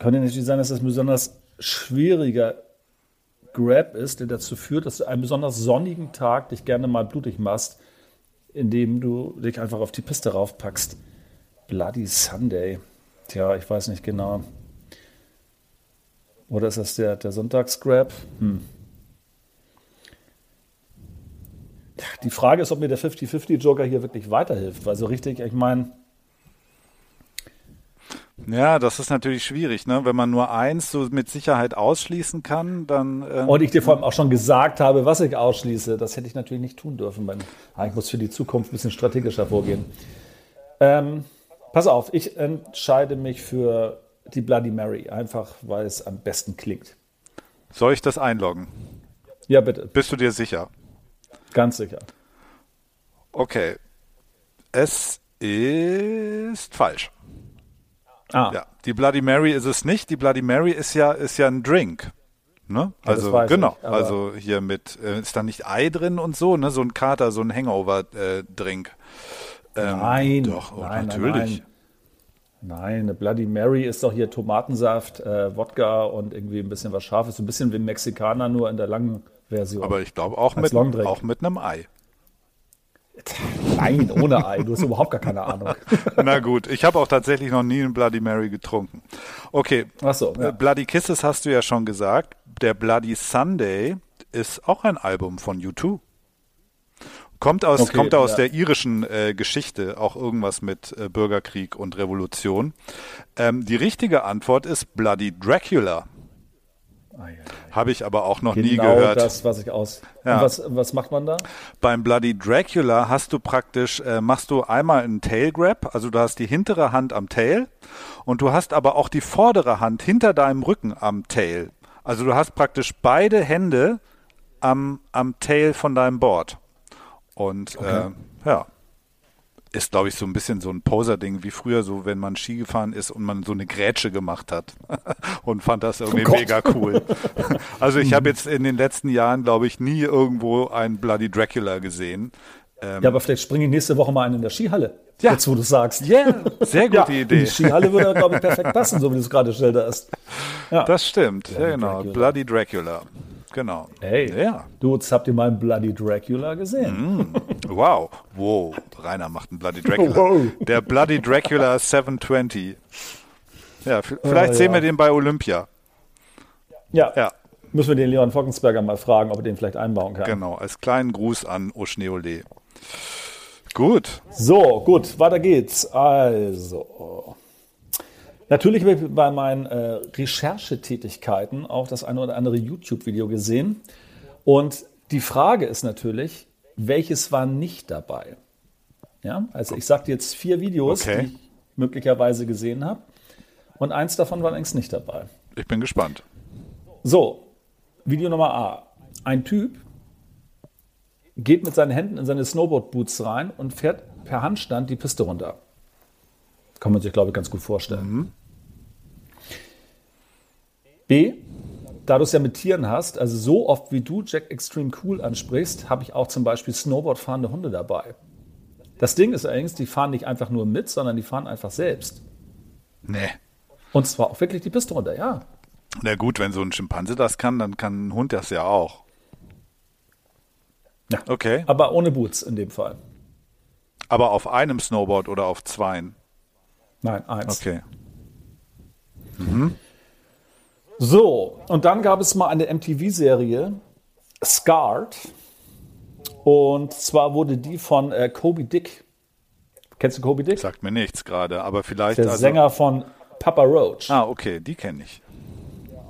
könnte natürlich sein, dass das ein besonders schwieriger Grab ist, der dazu führt, dass du einen besonders sonnigen Tag dich gerne mal blutig machst, indem du dich einfach auf die Piste raufpackst. Bloody Sunday. Tja, ich weiß nicht genau. Oder ist das der, der Sonntagsgrab? Hm. Die Frage ist, ob mir der 50-50-Joker hier wirklich weiterhilft, weil so richtig, ich meine, Ja, das ist natürlich schwierig, ne? Wenn man nur eins so mit Sicherheit ausschließen kann, dann. Äh, Und ich dir vor allem auch schon gesagt habe, was ich ausschließe. Das hätte ich natürlich nicht tun dürfen. Weil, ich muss für die Zukunft ein bisschen strategischer vorgehen. Ähm, pass auf, ich entscheide mich für die Bloody Mary, einfach weil es am besten klingt. soll ich das einloggen? Ja, bitte, Bist du dir sicher? ganz sicher. Okay. Es ist falsch. Ah, Ja, die Bloody Mary ist es nicht. Die Bloody Mary ist ja ist ja ein Drink. Ne? das Also genau, ich, also hier mit äh, ist da nicht Ei drin und so, ne? So ein Kater, so ein Hangover äh. Ähm, Nein, doch, oh, nein, natürlich. nein. Nein, eine Bloody Mary ist doch hier Tomatensaft, äh, Wodka und irgendwie ein bisschen was Scharfes. So ein bisschen wie ein Mexikaner, nur in der langen Version. Aber ich glaube auch mit auch mit einem Ei. Nein, ohne Ei. Du hast überhaupt gar keine Ahnung. Na gut, ich habe auch tatsächlich noch nie einen Bloody Mary getrunken. Okay, Ach so, ja. äh, Bloody Kisses hast du ja schon gesagt. Der Bloody Sunday ist auch ein Album von U2. Kommt aus, Okay, kommt aus ja. der irischen äh, Geschichte, auch irgendwas mit äh, Bürgerkrieg und Revolution. Ähm, die richtige Antwort ist Bloody Dracula. Ah, ja, ja. Habe ich aber auch noch nie Genau gehört. das, was ich aus. Ja. Was, was macht man da? Beim Bloody Dracula hast du praktisch, äh, machst du einmal einen Tail Grab, also du hast die hintere Hand am Tail und du hast aber auch die vordere Hand hinter deinem Rücken am Tail. Also du hast praktisch beide Hände am, am Tail von deinem Board. Und äh, ja, ist glaube ich so ein bisschen so ein Poser-Ding wie früher so, wenn man Ski gefahren ist und man so eine Grätsche gemacht hat und fand das irgendwie Oh mega cool. Also ich habe jetzt in den letzten Jahren, glaube ich, nie irgendwo einen Bloody Dracula gesehen. Ähm, Ja, aber vielleicht springe ich nächste Woche mal einen in der Skihalle. Ja. Jetzt, wo du sagst. Ja, sehr gute In Idee. Die Skihalle würde, glaube ich, perfekt passen, so wie du es gerade schilderst. Ja. Das stimmt. ja, genau. Dracula. Bloody Dracula. Genau. Hey, Ja. du, jetzt habt ihr mal einen Bloody Dracula gesehen. Wow. Wow. Rainer macht einen Bloody Dracula. Wow. Der Bloody Dracula 720. Ja, vielleicht Oh, sehen ja. wir den bei Olympia. Ja. Ja, Müssen wir den Leon Fockensberger mal fragen, ob er den vielleicht einbauen kann. genau. Als kleinen Gruß an Oschneole. Gut. So, gut, weiter geht's. Also. Natürlich habe ich bei meinen äh, Recherchetätigkeiten auch das eine oder andere YouTube-Video gesehen. Und die Frage ist natürlich, welches war nicht dabei? Ja, also ich sagte jetzt vier Videos, Okay. die ich möglicherweise gesehen habe. Und eins davon war allerdings nicht dabei. Ich bin gespannt. So, Video Nummer A. Ein Typ geht mit seinen Händen in seine Snowboard-Boots rein und fährt per Handstand die Piste runter. Kann man sich, glaube ich, ganz gut vorstellen. B. Da du es ja mit Tieren hast, also so oft wie du Jack Extreme Cool ansprichst, habe ich auch zum Beispiel Snowboard-fahrende Hunde dabei. Das Ding ist allerdings, die fahren nicht einfach nur mit, sondern die fahren einfach selbst. Nee. Und zwar auch wirklich die Piste runter, ja. Na gut, wenn so ein Schimpanse das kann, dann kann ein Hund das ja auch. Ja. Okay. Aber ohne Boots in dem Fall. Aber auf einem Snowboard oder auf zweien? Nein, eins. Okay. So, und dann gab es mal eine MTV-Serie, Scarred. Und zwar wurde die von äh, Kobe Dick. Kennst du Kobe Dick? Sagt mir nichts gerade, aber vielleicht. Der also, Sänger von Papa Roach, Ah, okay, die kenne ich.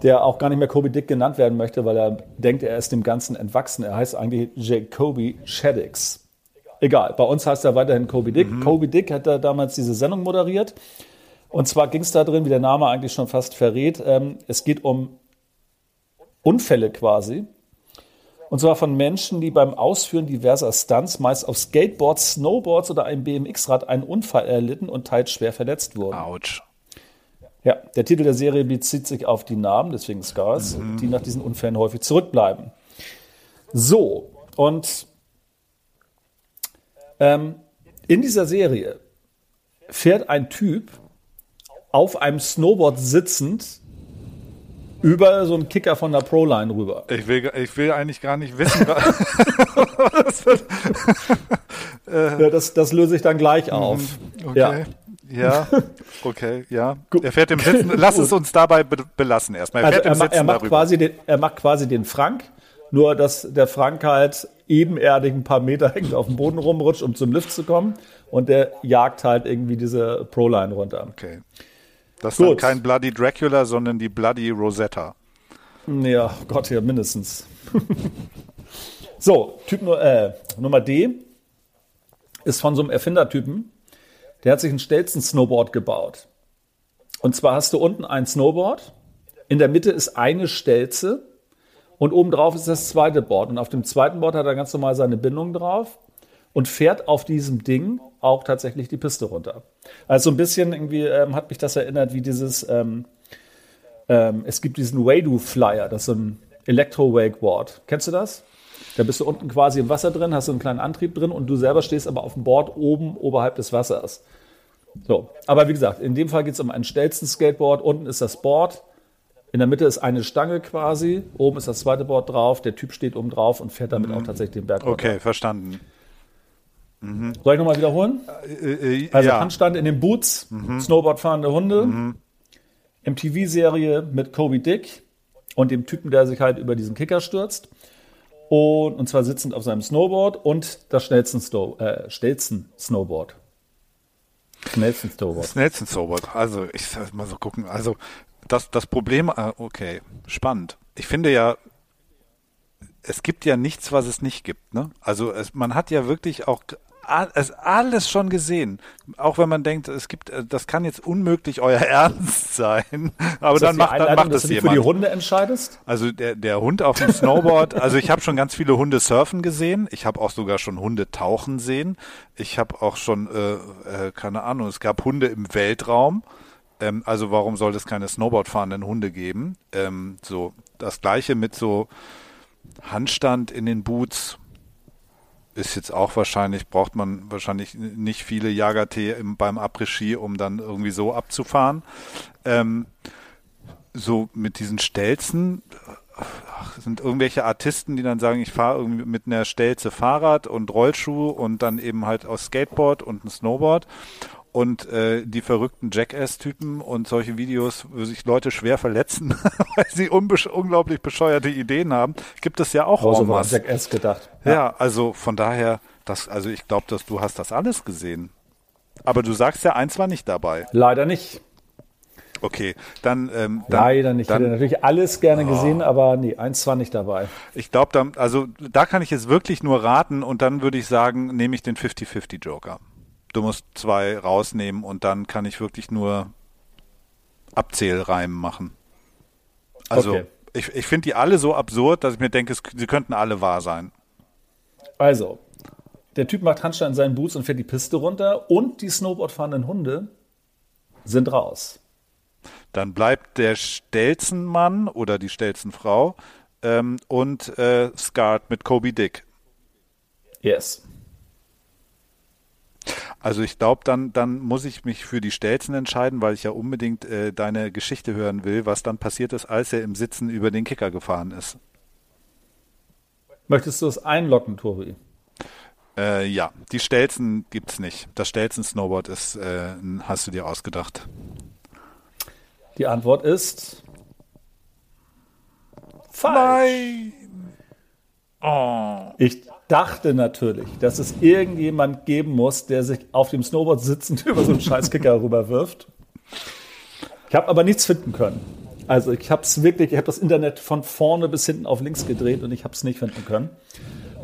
der auch gar nicht mehr Kobe Dick genannt werden möchte, weil er denkt, er ist dem Ganzen entwachsen. Er heißt eigentlich Jacoby Shaddix. Egal, bei uns heißt er weiterhin Kobe Dick. Kobe Dick hat da damals diese Sendung moderiert. Und zwar ging es da drin, wie der Name eigentlich schon fast verrät, ähm, es geht um Unfälle quasi. Und zwar von Menschen, die beim Ausführen diverser Stunts, meist auf Skateboards, Snowboards oder einem BMX-Rad, einen Unfall erlitten und teils schwer verletzt wurden. Autsch. Ja, der Titel der Serie bezieht sich auf die Namen, deswegen Scars, mhm. die nach diesen Unfällen häufig zurückbleiben. So, und ähm, in dieser Serie fährt ein Typ auf einem Snowboard sitzend über so einen Kicker von der Proline rüber. Ich will, ich will eigentlich gar nicht wissen. ja, das, das löse ich dann gleich auf. Okay. Ja. Ja, okay, ja. Er fährt im Sitzen. Lass es uns dabei belassen erstmal. Er, also er, im er, macht quasi den, er macht quasi den Frank, nur dass der Frank halt ebenerdig ein paar Meter auf dem Boden rumrutscht, um zum Lift zu kommen. Und der jagt halt irgendwie diese Proline runter. Okay. Das ist kein Bloody Dracula, sondern die Bloody Rosetta. Ja, Gott, ja, mindestens. so, Typ äh, Nummer D ist von so einem Erfindertypen. Der hat sich ein Stelzen-Snowboard gebaut. Und zwar hast du unten ein Snowboard, in der Mitte ist eine Stelze und obendrauf ist das zweite Board. Und auf dem zweiten Board hat er ganz normal seine Bindung drauf und fährt auf diesem Ding auch tatsächlich die Piste runter. Also ein bisschen irgendwie ähm, hat mich das erinnert, wie dieses, ähm, ähm, es gibt diesen Wadu Flyer, das ist so ein Elektro-Wakeboard. Kennst du das? Da bist du unten quasi im Wasser drin, hast so einen kleinen Antrieb drin und du selber stehst aber auf dem Board oben oberhalb des Wassers. So, aber wie gesagt, in dem Fall geht es um ein stelzen Skateboard. Unten ist das Board, in der Mitte ist eine Stange quasi, oben ist das zweite Board drauf, der Typ steht oben drauf und fährt damit mhm. auch tatsächlich den Berg runter. Okay, verstanden. Mhm. Soll ich nochmal wiederholen? Äh, äh, also ja. Handstand in den Boots, mhm. Snowboardfahrende Hunde, mhm. MTV-Serie mit Kobe Dick und dem Typen, der sich halt über diesen Kicker stürzt. Und, und zwar sitzend auf seinem Snowboard und das schnellsten, Sto äh, schnellsten Snowboard. Schnellsten Snowboard. Schnellsten Snowboard. Also, ich soll mal so gucken. Also, das, das Problem, äh, okay, spannend. Ich finde ja, es gibt ja nichts, was es nicht gibt. Ne? Also es, man hat ja wirklich auch es alles schon gesehen. Auch wenn man denkt, es gibt, äh, das kann jetzt unmöglich euer Ernst sein. Aber dann macht, dann macht dass es jemand. Für die Hunde entscheidest? Also der, der Hund auf dem Snowboard. also ich habe schon ganz viele Hunde surfen gesehen. Ich habe auch sogar schon Hunde tauchen sehen. Ich habe auch schon, äh, äh, keine Ahnung, es gab Hunde im Weltraum. Ähm, also warum soll es keine Snowboardfahrenden Hunde geben? Ähm, so das gleiche mit so Handstand in den Boots ist jetzt auch wahrscheinlich, braucht man wahrscheinlich nicht viele Jagertee beim Après-Ski, um dann irgendwie so abzufahren. Ähm, so mit diesen Stelzen, ach, sind irgendwelche Artisten, die dann sagen, ich fahre irgendwie mit einer Stelze Fahrrad und Rollschuh und dann eben halt aus Skateboard und ein Snowboard und äh, die verrückten Jackass-Typen und solche Videos, wo sich Leute schwer verletzen, weil sie unglaublich bescheuerte Ideen haben, gibt es ja auch also war Jackass gedacht. Ja. ja, also von daher, das, also ich glaube, dass du hast das alles gesehen. Aber du sagst ja, eins war nicht dabei. Leider nicht. Okay, dann, ähm, dann leider nicht. Dann, ich hätte natürlich alles gerne oh. gesehen, aber nee, eins war nicht dabei. Ich glaube, da, also da kann ich jetzt wirklich nur raten und dann würde ich sagen, nehme ich den 50-50 Joker du musst zwei rausnehmen und dann kann ich wirklich nur Abzählreimen machen. Also okay. ich, ich finde die alle so absurd, dass ich mir denke, sie könnten alle wahr sein. Also, der Typ macht Handstand in seinen Boots und fährt die Piste runter und die Snowboardfahrenden Hunde sind raus. Dann bleibt der Stelzenmann oder die Stelzenfrau ähm, und äh, Scarred mit Kobe Dick. Yes. Also ich glaube, dann, dann muss ich mich für die Stelzen entscheiden, weil ich ja unbedingt äh, deine Geschichte hören will, was dann passiert ist, als er im Sitzen über den Kicker gefahren ist. Möchtest du es einlocken, Tori? Äh, ja, die Stelzen gibt es nicht. Das Stelzen-Snowboard ist, äh, hast du dir ausgedacht. Die Antwort ist falsch. Nein. Oh. Ich dachte natürlich, dass es irgendjemand geben muss, der sich auf dem Snowboard sitzend über so einen Scheißkicker rüberwirft. Ich habe aber nichts finden können. Also ich habe es wirklich, ich habe das Internet von vorne bis hinten auf links gedreht und ich habe es nicht finden können.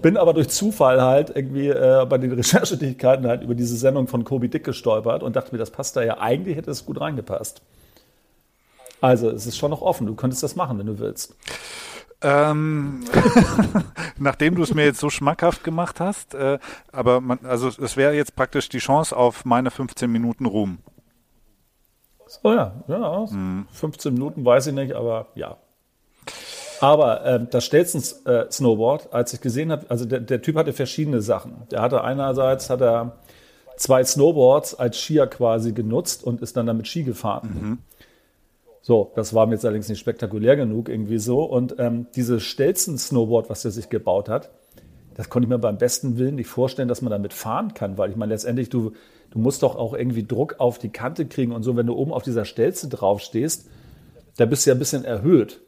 Bin aber durch Zufall halt irgendwie äh, bei den Recherchetätigkeiten halt über diese Sendung von Kobe Dick gestolpert und dachte mir, das passt da ja. Eigentlich hätte es gut reingepasst. Also es ist schon noch offen. Du könntest das machen, wenn du willst. Ähm, nachdem du es mir jetzt so schmackhaft gemacht hast, äh, aber man, also es wäre jetzt praktisch die Chance auf meine 15 Minuten Ruhm. So, ja, ja. Mhm. 15 Minuten weiß ich nicht, aber ja. Aber äh, das Stelzen-Snowboard, äh, als ich gesehen habe, also der, der, Typ hatte verschiedene Sachen. Der hatte einerseits hat er zwei Snowboards als Skier quasi genutzt und ist dann damit Ski gefahren. Mhm. So, das war mir jetzt allerdings nicht spektakulär genug irgendwie so. Und ähm, dieses Stelzen-Snowboard, was er sich gebaut hat, das konnte ich mir beim besten Willen nicht vorstellen, dass man damit fahren kann, weil ich meine, letztendlich, du, du musst doch auch irgendwie Druck auf die Kante kriegen und so, wenn du oben auf dieser Stelze drauf stehst, da bist du ja ein bisschen erhöht.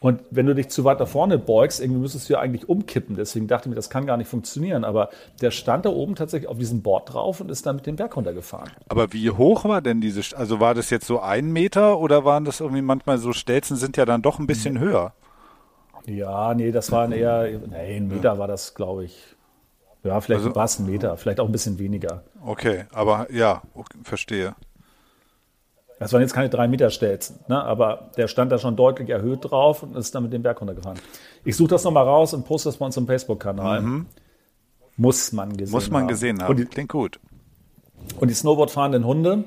Und wenn du dich zu weit nach vorne beugst, irgendwie müsstest du ja eigentlich umkippen. Deswegen dachte ich mir, das kann gar nicht funktionieren. Aber der stand da oben tatsächlich auf diesem Board drauf und ist dann mit dem Berg runtergefahren. Aber wie hoch war denn diese, also war das jetzt so ein Meter oder waren das irgendwie manchmal so Stelzen sind ja dann doch ein bisschen mhm. höher? Ja, nee, das waren eher, nee, ein Meter war das, glaube ich. Ja, vielleicht also, war es ein Meter, vielleicht auch ein bisschen weniger. Okay, aber ja, okay, verstehe. Das waren jetzt keine drei Meter Stelzen, ne? aber der stand da schon deutlich erhöht drauf und ist dann mit dem Berg runtergefahren. Ich suche das nochmal raus und poste das bei uns im Facebook-Kanal. Mhm. Muss man gesehen haben. Muss man haben. gesehen haben. Und die, Klingt gut. Und die Snowboard-fahrenden Hunde,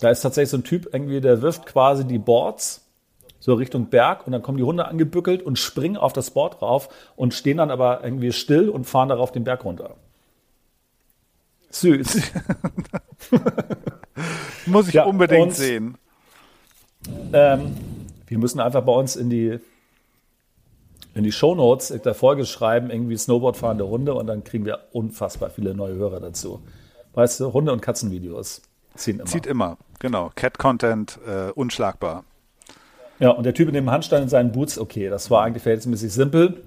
da ist tatsächlich so ein Typ irgendwie, der wirft quasi die Boards so Richtung Berg und dann kommen die Hunde angebückelt und springen auf das Board rauf und stehen dann aber irgendwie still und fahren darauf den Berg runter. Süß. Muss ich ja, unbedingt und, sehen. Ähm, wir müssen einfach bei uns in die in die Shownotes der Folge schreiben, irgendwie Snowboardfahrende Hunde und dann kriegen wir unfassbar viele neue Hörer dazu. Weißt du, Hunde- und Katzenvideos ziehen immer. Zieht immer, genau. Cat-Content, äh, unschlagbar. Ja, und der Typ in dem Handstand in seinen Boots, okay, das war eigentlich verhältnismäßig simpel.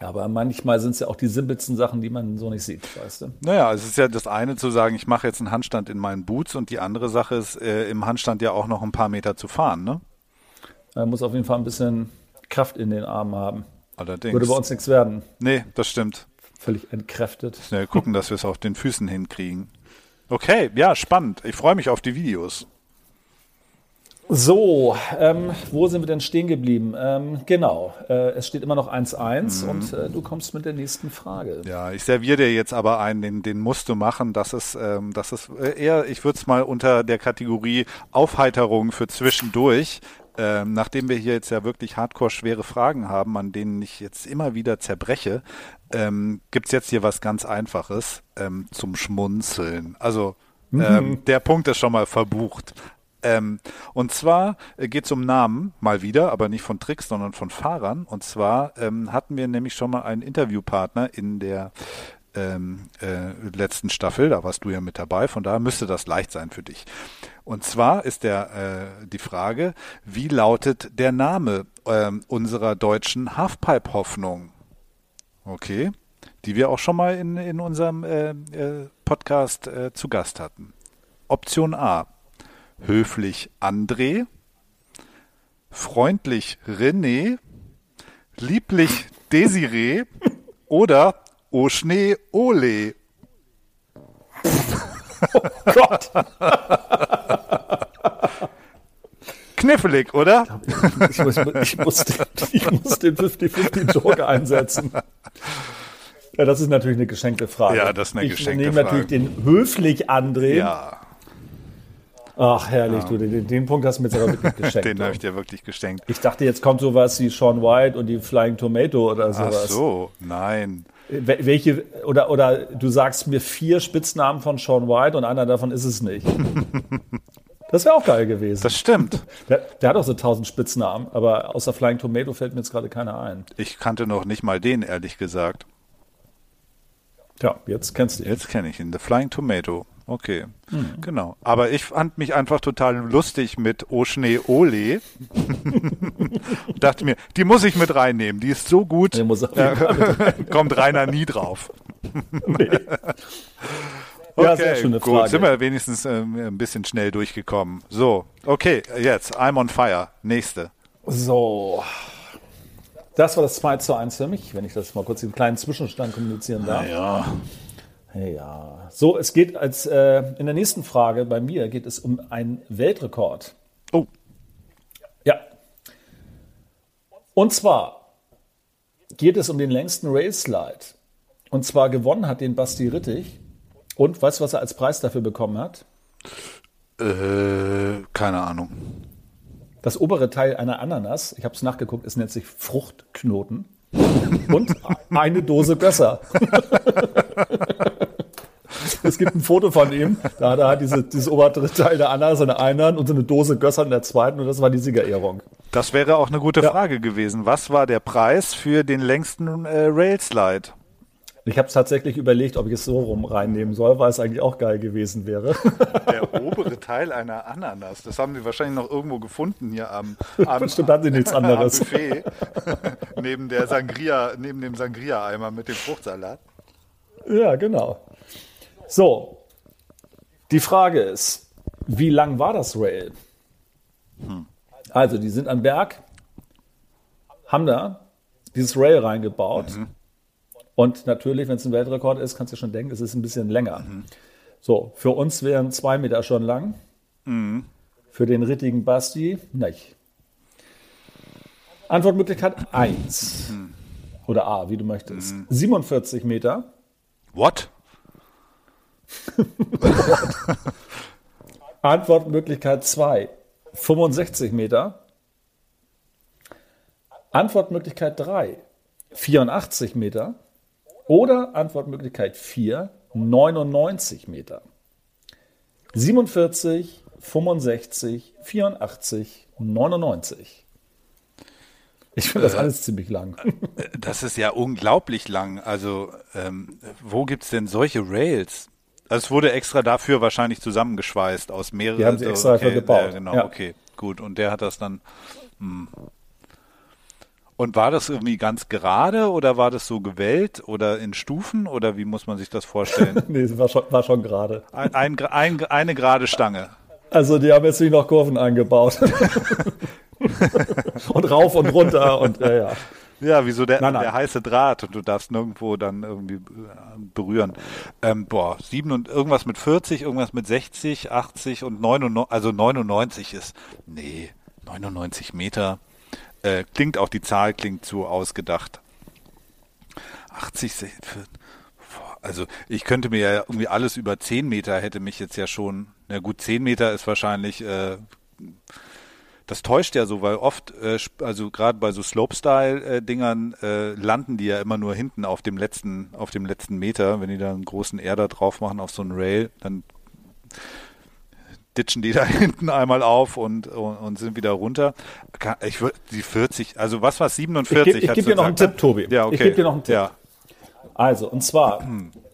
Aber manchmal sind es ja auch die simpelsten Sachen, die man so nicht sieht, weißt du? Naja, es ist ja das eine zu sagen, ich mache jetzt einen Handstand in meinen Boots und die andere Sache ist, äh, im Handstand ja auch noch ein paar Meter zu fahren, ne? Er muss auf jeden Fall ein bisschen Kraft in den Armen haben. Allerdings. Würde bei uns nichts werden. Nee, das stimmt. Völlig entkräftet. Schnell gucken, dass wir es auf den Füßen hinkriegen. Okay, ja, spannend. Ich freue mich auf die Videos. So, ähm, wo sind wir denn stehen geblieben? Ähm, genau, äh, es steht immer noch 1-1 mhm. und äh, du kommst mit der nächsten Frage. Ja, ich serviere dir jetzt aber einen, den, den musst du machen. Das ist, ähm, das ist äh, eher, ich würde es mal unter der Kategorie Aufheiterung für zwischendurch ähm, nachdem wir hier jetzt ja wirklich hardcore schwere Fragen haben, an denen ich jetzt immer wieder zerbreche, ähm, gibt jetzt hier was ganz Einfaches ähm, zum Schmunzeln. Also ähm, mhm. der Punkt ist schon mal verbucht. Ähm, und zwar äh, geht es um Namen, mal wieder, aber nicht von Tricks, sondern von Fahrern. Und zwar ähm, hatten wir nämlich schon mal einen Interviewpartner in der ähm, äh, letzten Staffel, da warst du ja mit dabei, von daher müsste das leicht sein für dich. Und zwar ist der äh, die Frage, wie lautet der Name äh, unserer deutschen Halfpipe-Hoffnung? Okay, die wir auch schon mal in, in unserem äh, äh, Podcast zu Gast hatten. Option A, höflich André, freundlich René, lieblich Desiree oder O Schnee Ole. Oh Gott. Knifflig, oder? Ich, muss, ich, muss, ich muss den 50-50 Joker einsetzen. Ja, das ist natürlich eine geschenkte Frage. Ja, das ist eine geschenkte Frage. Ich nehme natürlich den höflich André. Ja. Ach, herrlich, ja. du, den, den, Punkt hast du mir jetzt aber wirklich geschenkt. den habe ich dir wirklich geschenkt. Ich dachte, jetzt kommt sowas wie Sean White und die Flying Tomato oder sowas. Ach so, nein. Welche, oder, oder du sagst mir vier Spitznamen von Sean White und einer davon ist es nicht. Das wäre auch geil gewesen. Das stimmt. Der, der, hat auch so tausend Spitznamen, aber außer Flying Tomato fällt mir jetzt gerade keiner ein. Ich kannte noch nicht mal den, ehrlich gesagt. Ja, jetzt kennst du ihn. Jetzt kenne ich ihn. The Flying Tomato. Okay, mhm. genau. Aber ich fand mich einfach total lustig mit O Schnee Ole. Dachte mir, die muss ich mit reinnehmen. Die ist so gut. Die muss äh, kommt Rainer nie drauf. nee. Okay, ja, sehr schöne Frage. Gut, sind wir wenigstens äh, ein bisschen schnell durchgekommen. So, okay, jetzt I'm on fire. Nächste. So. Das war das 2 zu 1 für mich, wenn ich das mal kurz im kleinen Zwischenstand kommunizieren darf. Ja. Ja, so, es geht als äh, in der nächsten Frage bei mir geht es um einen Weltrekord. Oh. Ja. Und zwar geht es um den längsten Rail Slide. Und zwar gewonnen hat den Basti Rittig. Und weißt du, was er als Preis dafür bekommen hat? Äh, keine Ahnung. Das obere Teil einer Ananas, ich habe es nachgeguckt, es nennt sich Fruchtknoten. Und eine Dose Gösser. es gibt ein Foto von ihm, da hat er halt diese, dieses obere Teil der Ananas in der einen und so eine Dose Gösser in der zweiten und das war die Siegerehrung. Das wäre auch eine gute ja. Frage gewesen. Was war der Preis für den längsten äh, Railslide? Ich habe tatsächlich überlegt, ob ich es so rum reinnehmen soll, weil es eigentlich auch geil gewesen wäre. Der obere Teil einer Ananas. Das haben sie wahrscheinlich noch irgendwo gefunden hier am, am Bestimmt hatten sie nichts anderes. Buffet. neben der Sangria, neben dem Sangria-Eimer mit dem Fruchtsalat. Ja, genau. So. Die Frage ist, wie lang war das Rail? Hm. Also, die sind am Berg, haben da dieses Rail reingebaut. Mhm und natürlich, wenn es ein Weltrekord ist, kannst du schon denken, es ist ein bisschen länger. Mhm. So, für uns wären zwei Meter schon lang. Mhm. Für den rittigen Basti nicht. Antwortmöglichkeit 1. Mhm. Oder A, wie du möchtest. 47 mhm. Meter. What? Antwortmöglichkeit 2. 65 Meter. Antwortmöglichkeit 3. 84 Meter. Oder Antwortmöglichkeit 4, 99 Meter. 47, 65, 84, 99. Ich finde das äh, alles ziemlich lang. Äh, das ist ja unglaublich lang. Also, ähm, wo gibt es denn solche Rails? Also es wurde extra dafür wahrscheinlich zusammengeschweißt aus mehreren. Die haben sie extra okay, dafür gebaut. Äh, genau, ja. okay, gut. Und der hat das dann. Mh. Hm. Und war das irgendwie ganz gerade oder war das so gewellt oder in Stufen oder wie muss man sich das vorstellen? nee, es war schon, war schon gerade. Ein, ein, ein, eine gerade Stange. Also die haben jetzt nicht noch Kurven eingebaut. und rauf und runter und ja, ja. Ja, wie so der, nein, nein. der heiße Draht und du darfst nirgendwo dann irgendwie äh, berühren. Ähm, boah, sieben und irgendwas mit 40, irgendwas mit 60, 80 und 99, also 99 ist, nee, 99 Meter. Äh, klingt auch die Zahl klingt zu ausgedacht. 80, also ich könnte mir ja irgendwie alles über 10 Meter hätte mich jetzt ja schon, na gut, 10 Meter ist wahrscheinlich, äh, das täuscht ja so, weil oft, äh, also gerade bei so Slopestyle-Dingern äh, landen die ja immer nur hinten auf dem letzten, auf dem letzten Meter. Wenn die da einen großen Erder drauf machen auf so einen Rail, dann ditchen die da hinten einmal auf und, und, und sind wieder runter. Ich würde die 40, also was war 47? Ich, gebe geb dir noch einen Tipp, Tobi. Ja, okay. Ich gebe dir noch einen Tipp. Ja. Also, und zwar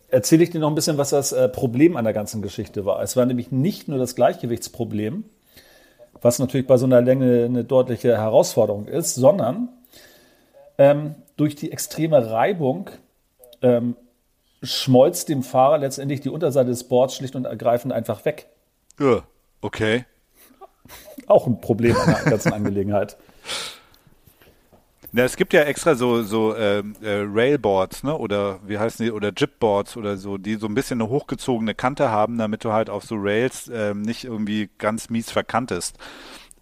erzähle ich dir noch ein bisschen, was das äh, Problem an der ganzen Geschichte war. Es war nämlich nicht nur das Gleichgewichtsproblem, was natürlich bei so einer Länge eine deutliche Herausforderung ist, sondern ähm, durch die extreme Reibung ähm, schmolz dem Fahrer letztendlich die Unterseite des Boards schlicht und ergreifend einfach weg. Ja. Okay. Auch ein Problem an der ganzen Angelegenheit. Na, es gibt ja extra so, so äh, äh, Railboards, ne? Oder wie heißen die, oder Jipboards oder so, die so ein bisschen eine hochgezogene Kante haben, damit du halt auf so Rails ähm, nicht irgendwie ganz mies verkantest.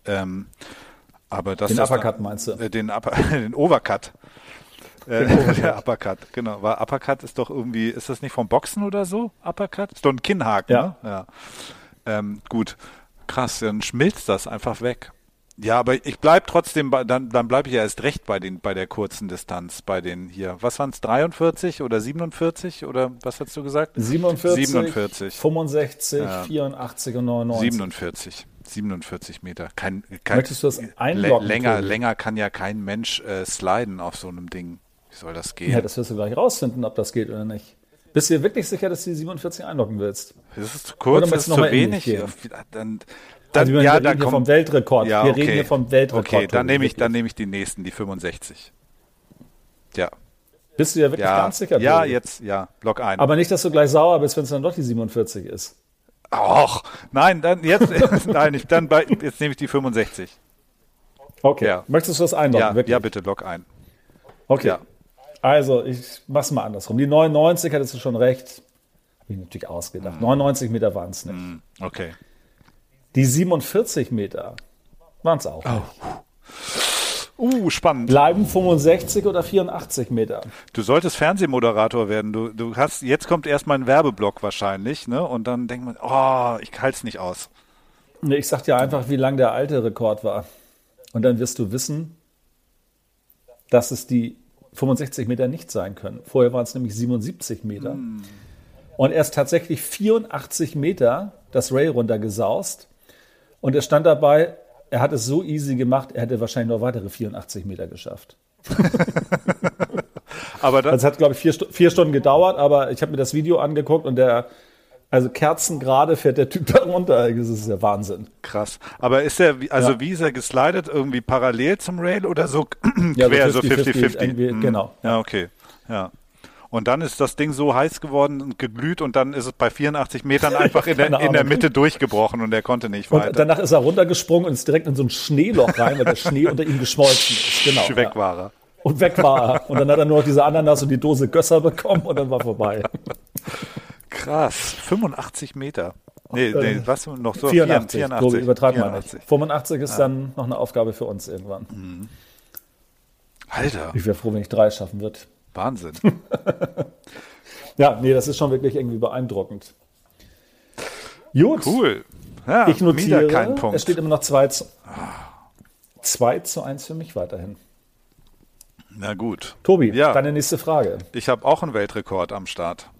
Ähm, aber das den Uppercut dann, meinst du? Äh, den, Upper, den Overcut. Äh, der Uppercut, genau. Weil Uppercut ist doch irgendwie, ist das nicht vom Boxen oder so? Uppercut? Ist doch ein Kinnhaken, ja. ne? Ja. Ähm, gut, krass, dann schmilzt das einfach weg. Ja, aber ich bleib trotzdem bei, dann, dann bleibe ich ja erst recht bei den, bei der kurzen Distanz, bei den hier. Was waren es, 43 oder 47 oder was hast du gesagt? 47, 47. 65, ja. 84 und 99. 47. 47 Meter. Kein, kein, Möchtest du das einloggen? Länger, länger kann ja kein Mensch äh, sliden auf so einem Ding. Wie soll das gehen? Ja, das wirst du gleich rausfinden, ob das geht oder nicht. Bist du dir wirklich sicher, dass du die 47 einloggen willst? Das ist zu kurz, das ist zu wenig. Dann, dann, also ja, wir reden hier vom Weltrekord. Ja, wir reden hier vom Weltrekord. Okay, dann nehme ich, dann nehme ich die nächsten, die 65. Ja. Bist du dir wirklich ja, ganz sicher? Ja, Tobi? jetzt, ja, log ein. Aber nicht, dass du gleich sauer bist, wenn es dann doch die 47 ist. Och, nein, dann jetzt, nein, ich, dann bei, jetzt nehme ich die 65. Okay. Ja. Möchtest du das einloggen? Ja, ja, bitte, log ein. Okay. Ja. Also, ich mach's mal andersrum. Die 99 hattest du schon recht. Habe ich natürlich ausgedacht. Mhm. 99 Meter waren es nicht. Mhm. Okay. Die 47 Meter waren es auch. Oh. Uh, spannend. Bleiben 65 oder 84 Meter. Du solltest Fernsehmoderator werden. Du, du hast, jetzt kommt erstmal ein Werbeblock wahrscheinlich, ne? Und dann denkt man, oh, ich halte es nicht aus. Nee, ich sag dir einfach, wie lang der alte Rekord war. Und dann wirst du wissen, dass es die 65 Meter nicht sein können. Vorher waren es nämlich 77 Meter. Hm. Und er ist tatsächlich 84 Meter das Rail runtergesaust. Und er stand dabei, er hat es so easy gemacht, er hätte wahrscheinlich noch weitere 84 Meter geschafft. aber das, das hat, glaube ich, vier, vier, Stunden gedauert, aber ich habe mir das Video angeguckt und der, also kerzengerade fährt der Typ da runter. Das ist ja Wahnsinn. Krass. Aber ist er, also ja. wie ist er geslidet? Irgendwie parallel zum Rail oder so quer, so 50-50? Mhm. Genau. Ja, okay. Ja. Und dann ist das Ding so heiß geworden und geglüht und dann ist es bei 84 Metern einfach in der, in der Mitte durchgebrochen und er konnte nicht weiter. Und danach ist er runtergesprungen und ist direkt in so ein Schneeloch rein, weil der Schnee unter ihm geschmolzen ist. Genau. Weg war er. Und weg war er. Und dann hat er nur noch diese Ananas und die Dose Gösser bekommen und dann war vorbei. Krass. 85 Meter. Nee, nee, ähm, was noch so? 84. 84. So übertreiben wir nicht. 85 ist ja. dann noch eine Aufgabe für uns irgendwann. Mhm. Alter. Ich wäre froh, wenn ich drei schaffen würde. Wahnsinn. ja, nee, das ist schon wirklich irgendwie beeindruckend. Gut. Cool. Ja, ich notiere, kein Punkt. es steht immer noch 2 zu, 2 zu 1 für mich weiterhin. Na gut. Tobi, ja. deine nächste Frage. Ich habe auch einen Weltrekord am Start.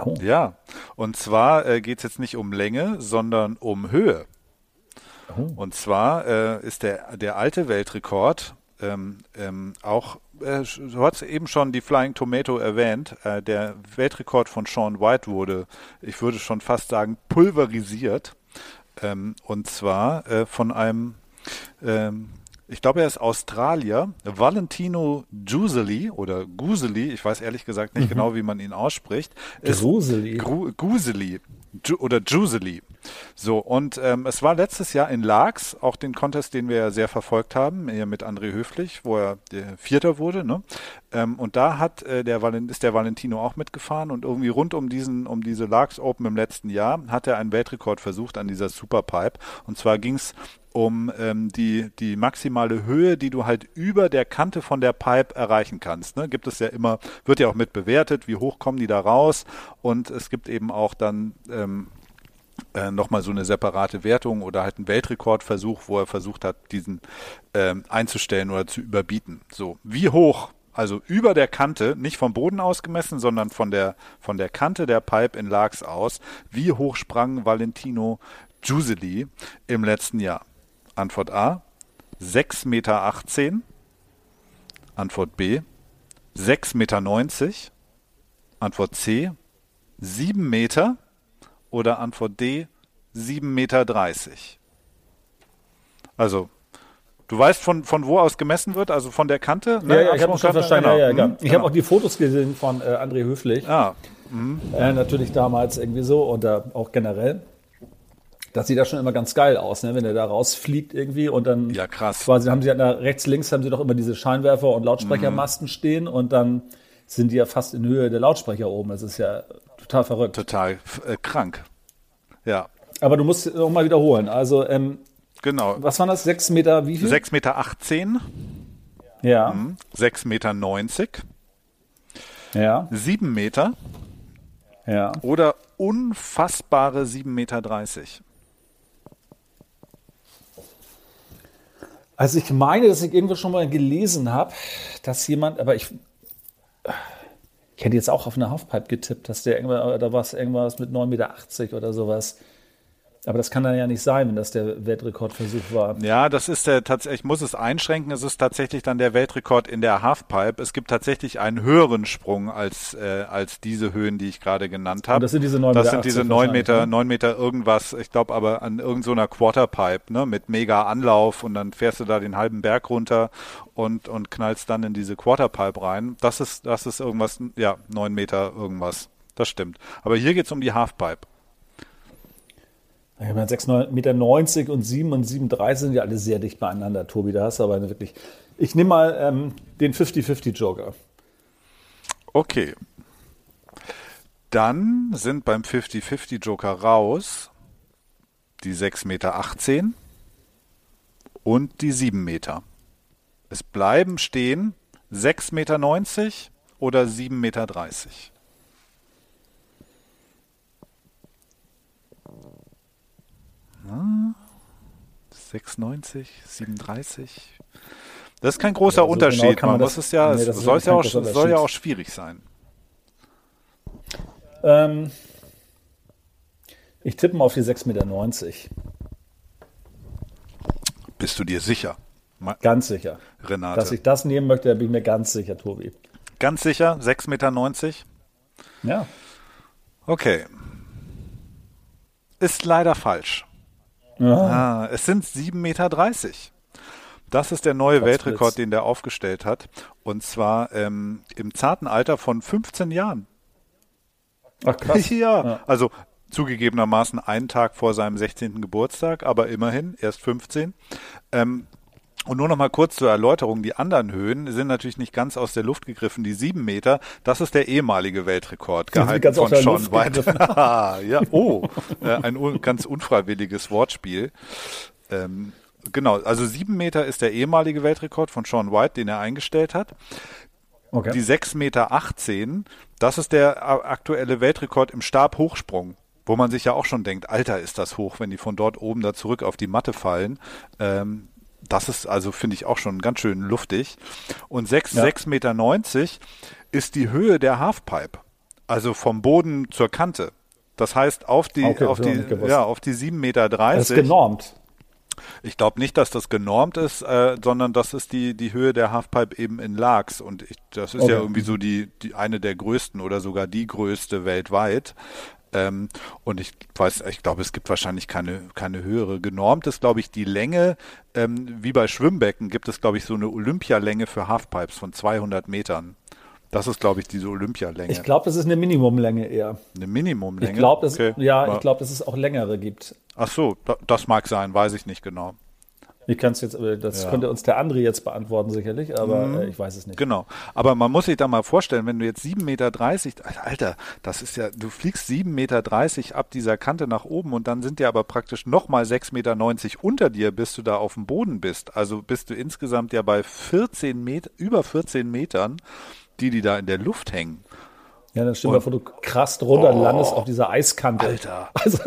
Oh. Ja, und zwar äh, geht es jetzt nicht um Länge, sondern um Höhe. Oh. Und zwar äh, ist der, der alte Weltrekord ähm, ähm, auch äh, du hast eben schon die Flying Tomato erwähnt. Äh, der Weltrekord von Sean White wurde, ich würde schon fast sagen, pulverisiert. Ähm, und zwar äh, von einem, ähm, ich glaube, er ist Australier, Valentino Giuseli oder Guseli, ich weiß ehrlich gesagt nicht mhm. genau, wie man ihn ausspricht. Gruseli. Gru Guseli oder Juseli. So, und ähm, es war letztes Jahr in Laax, auch den Contest, den wir ja sehr verfolgt haben, hier mit André Höflich, wo er der Vierter wurde, ne? Ähm, und da hat äh, der ist der Valentino auch mitgefahren und irgendwie rund um diesen, um diese Laax Open im letzten Jahr hat er einen Weltrekord versucht an dieser Superpipe. Und zwar ging es um ähm, die, die maximale Höhe, die du halt über der Kante von der Pipe erreichen kannst. Ne? Gibt es ja immer, wird ja auch mit bewertet, wie hoch kommen die da raus und es gibt eben auch dann ähm, äh, nochmal so eine separate Wertung oder halt einen Weltrekordversuch, wo er versucht hat, diesen ähm, einzustellen oder zu überbieten. So, wie hoch also über der Kante, nicht vom Boden aus gemessen, sondern von der, von der Kante der Pipe in Laax aus. Wie hoch sprang Valentino Giuseli im letzten Jahr? Antwort A 6,18 Meter. Antwort B 6,90 Meter. Antwort C 7 Meter. Oder Antwort D 7,30 Meter. Also Du weißt, von, von wo aus gemessen wird, also von der Kante? Ne? Ja, ja, ich habe schon verstanden. Genau. Ja, ja, mhm, ich genau. habe auch die Fotos gesehen von äh, André Höflich. Ah. Mhm. Äh, natürlich damals irgendwie so und äh, auch generell. Das sieht ja schon immer ganz geil aus, ne? wenn er da rausfliegt irgendwie und dann ja, krass. quasi haben sie ja rechts, links haben sie doch immer diese Scheinwerfer und Lautsprechermasten mhm. stehen und dann sind die ja fast in Höhe der Lautsprecher oben. Das ist ja total verrückt. Total äh, krank. Ja. Aber du musst noch mal wiederholen. Also, ähm, genau. Was waren das? Sechs Meter, wie viel? Sechs Meter. 18. Ja. Mhm. Sechs Meter. 90. Ja. Sieben Meter. Ja. Oder unfassbare sieben Meter. dreißig. Also ich meine, dass ich irgendwo schon mal gelesen habe, dass jemand, aber ich, ich hätte jetzt auch auf eine Halfpipe getippt, dass der irgendwas, da war es irgendwas mit 9,80 Meter oder sowas. Aber das kann dann ja nicht sein, wenn das der Weltrekordversuch war. Ja, das ist der tatsächlich, ich muss es einschränken, es ist tatsächlich dann der Weltrekord in der Halfpipe. Es gibt tatsächlich einen höheren Sprung als, äh, als diese Höhen, die ich gerade genannt habe. Das sind diese 9 Meter. Das sind diese 9 Meter, 9 ne? Meter irgendwas, ich glaube aber an irgendeiner so Quarterpipe, ne, mit mega Anlauf und dann fährst du da den halben Berg runter und, und knallst dann in diese Quarterpipe rein. Das ist, das ist irgendwas, ja, 9 Meter irgendwas. Das stimmt. Aber hier geht es um die Halfpipe. Ich meine, 6,90 Meter und 7 und 7,30 sind ja alle sehr dicht beieinander, Tobi. Da hast du aber wirklich. Ich nehme mal ähm, den 50-50 Joker. Okay. Dann sind beim 50-50 Joker raus die 6,18 Meter und die 7 Meter. Es bleiben stehen 6,90 Meter oder 7,30 Meter. 6,90, 37. Das ist kein großer ja, so Unterschied. Genau man, man muss es ja, nee, es soll ja, auch, soll ja auch schwierig sein. Ähm, ich tippe mal auf die 6,90 Meter. Bist du dir sicher? Ganz sicher. Renate. Dass ich das nehmen möchte, da bin ich mir ganz sicher, Tobi. Ganz sicher? 6,90 Meter? Ja. Okay. Ist leider falsch. Ja. Ah, es sind 7,30 Meter. Das ist der neue Platzblitz. Weltrekord, den der aufgestellt hat. Und zwar ähm, im zarten Alter von 15 Jahren. Ach krass. ja, ja. also zugegebenermaßen einen Tag vor seinem 16. Geburtstag, aber immerhin erst 15. Ähm, und nur noch mal kurz zur Erläuterung. Die anderen Höhen sind natürlich nicht ganz aus der Luft gegriffen. Die sieben Meter, das ist der ehemalige Weltrekord, gehalten von Sean White. ja, oh, äh, ein ganz unfreiwilliges Wortspiel. Ähm, genau, also sieben Meter ist der ehemalige Weltrekord von Sean White, den er eingestellt hat. Okay. Die 6,18 Meter, 18, das ist der aktuelle Weltrekord im Stabhochsprung wo man sich ja auch schon denkt, Alter, ist das hoch, wenn die von dort oben da zurück auf die Matte fallen. Ähm, das ist also, finde ich, auch schon ganz schön luftig. Und 6,90 ja. 6 Meter ist die Höhe der Halfpipe. Also vom Boden zur Kante. Das heißt, auf die, okay, auf die, ja, auf die 7,30 Meter. Das ist genormt. Ich glaube nicht, dass das genormt ist, äh, sondern das ist die, die Höhe der Halfpipe eben in Largs. Und ich, das ist okay. ja irgendwie so die, die eine der größten oder sogar die größte weltweit. Ähm, und ich weiß, ich glaube, es gibt wahrscheinlich keine, keine höhere. Genormt ist, glaube ich, die Länge, ähm, wie bei Schwimmbecken gibt es, glaube ich, so eine Olympialänge für Halfpipes von 200 Metern. Das ist, glaube ich, diese Olympialänge. Ich glaube, das ist eine Minimumlänge eher. Eine Minimumlänge? Ich glaube, okay. ja, ich glaube, dass es auch längere gibt. Ach so, das mag sein, weiß ich nicht genau. Ich kann es jetzt, das ja. könnte uns der André jetzt beantworten sicherlich, aber mhm. äh, ich weiß es nicht. Genau. Aber man muss sich da mal vorstellen, wenn du jetzt 7,30 Meter, Alter, das ist ja, du fliegst 7,30 Meter ab dieser Kante nach oben und dann sind dir aber praktisch nochmal 6,90 Meter unter dir, bis du da auf dem Boden bist. Also bist du insgesamt ja bei 14 Meter, über 14 Metern, die die da in der Luft hängen. Ja, dann stell dir vor, du krass runter oh, landest auf dieser Eiskante. Alter. Also,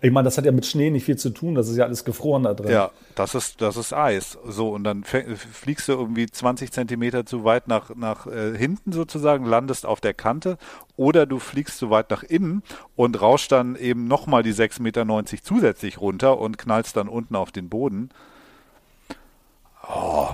ich meine, das hat ja mit Schnee nicht viel zu tun, das ist ja alles gefroren da drin. Ja, das ist, das ist Eis. So, und dann fliegst du irgendwie 20 Zentimeter zu weit nach, nach äh, hinten sozusagen, landest auf der Kante, oder du fliegst zu weit nach innen und rauschst dann eben nochmal die 6,90 Meter zusätzlich runter und knallst dann unten auf den Boden. Oh.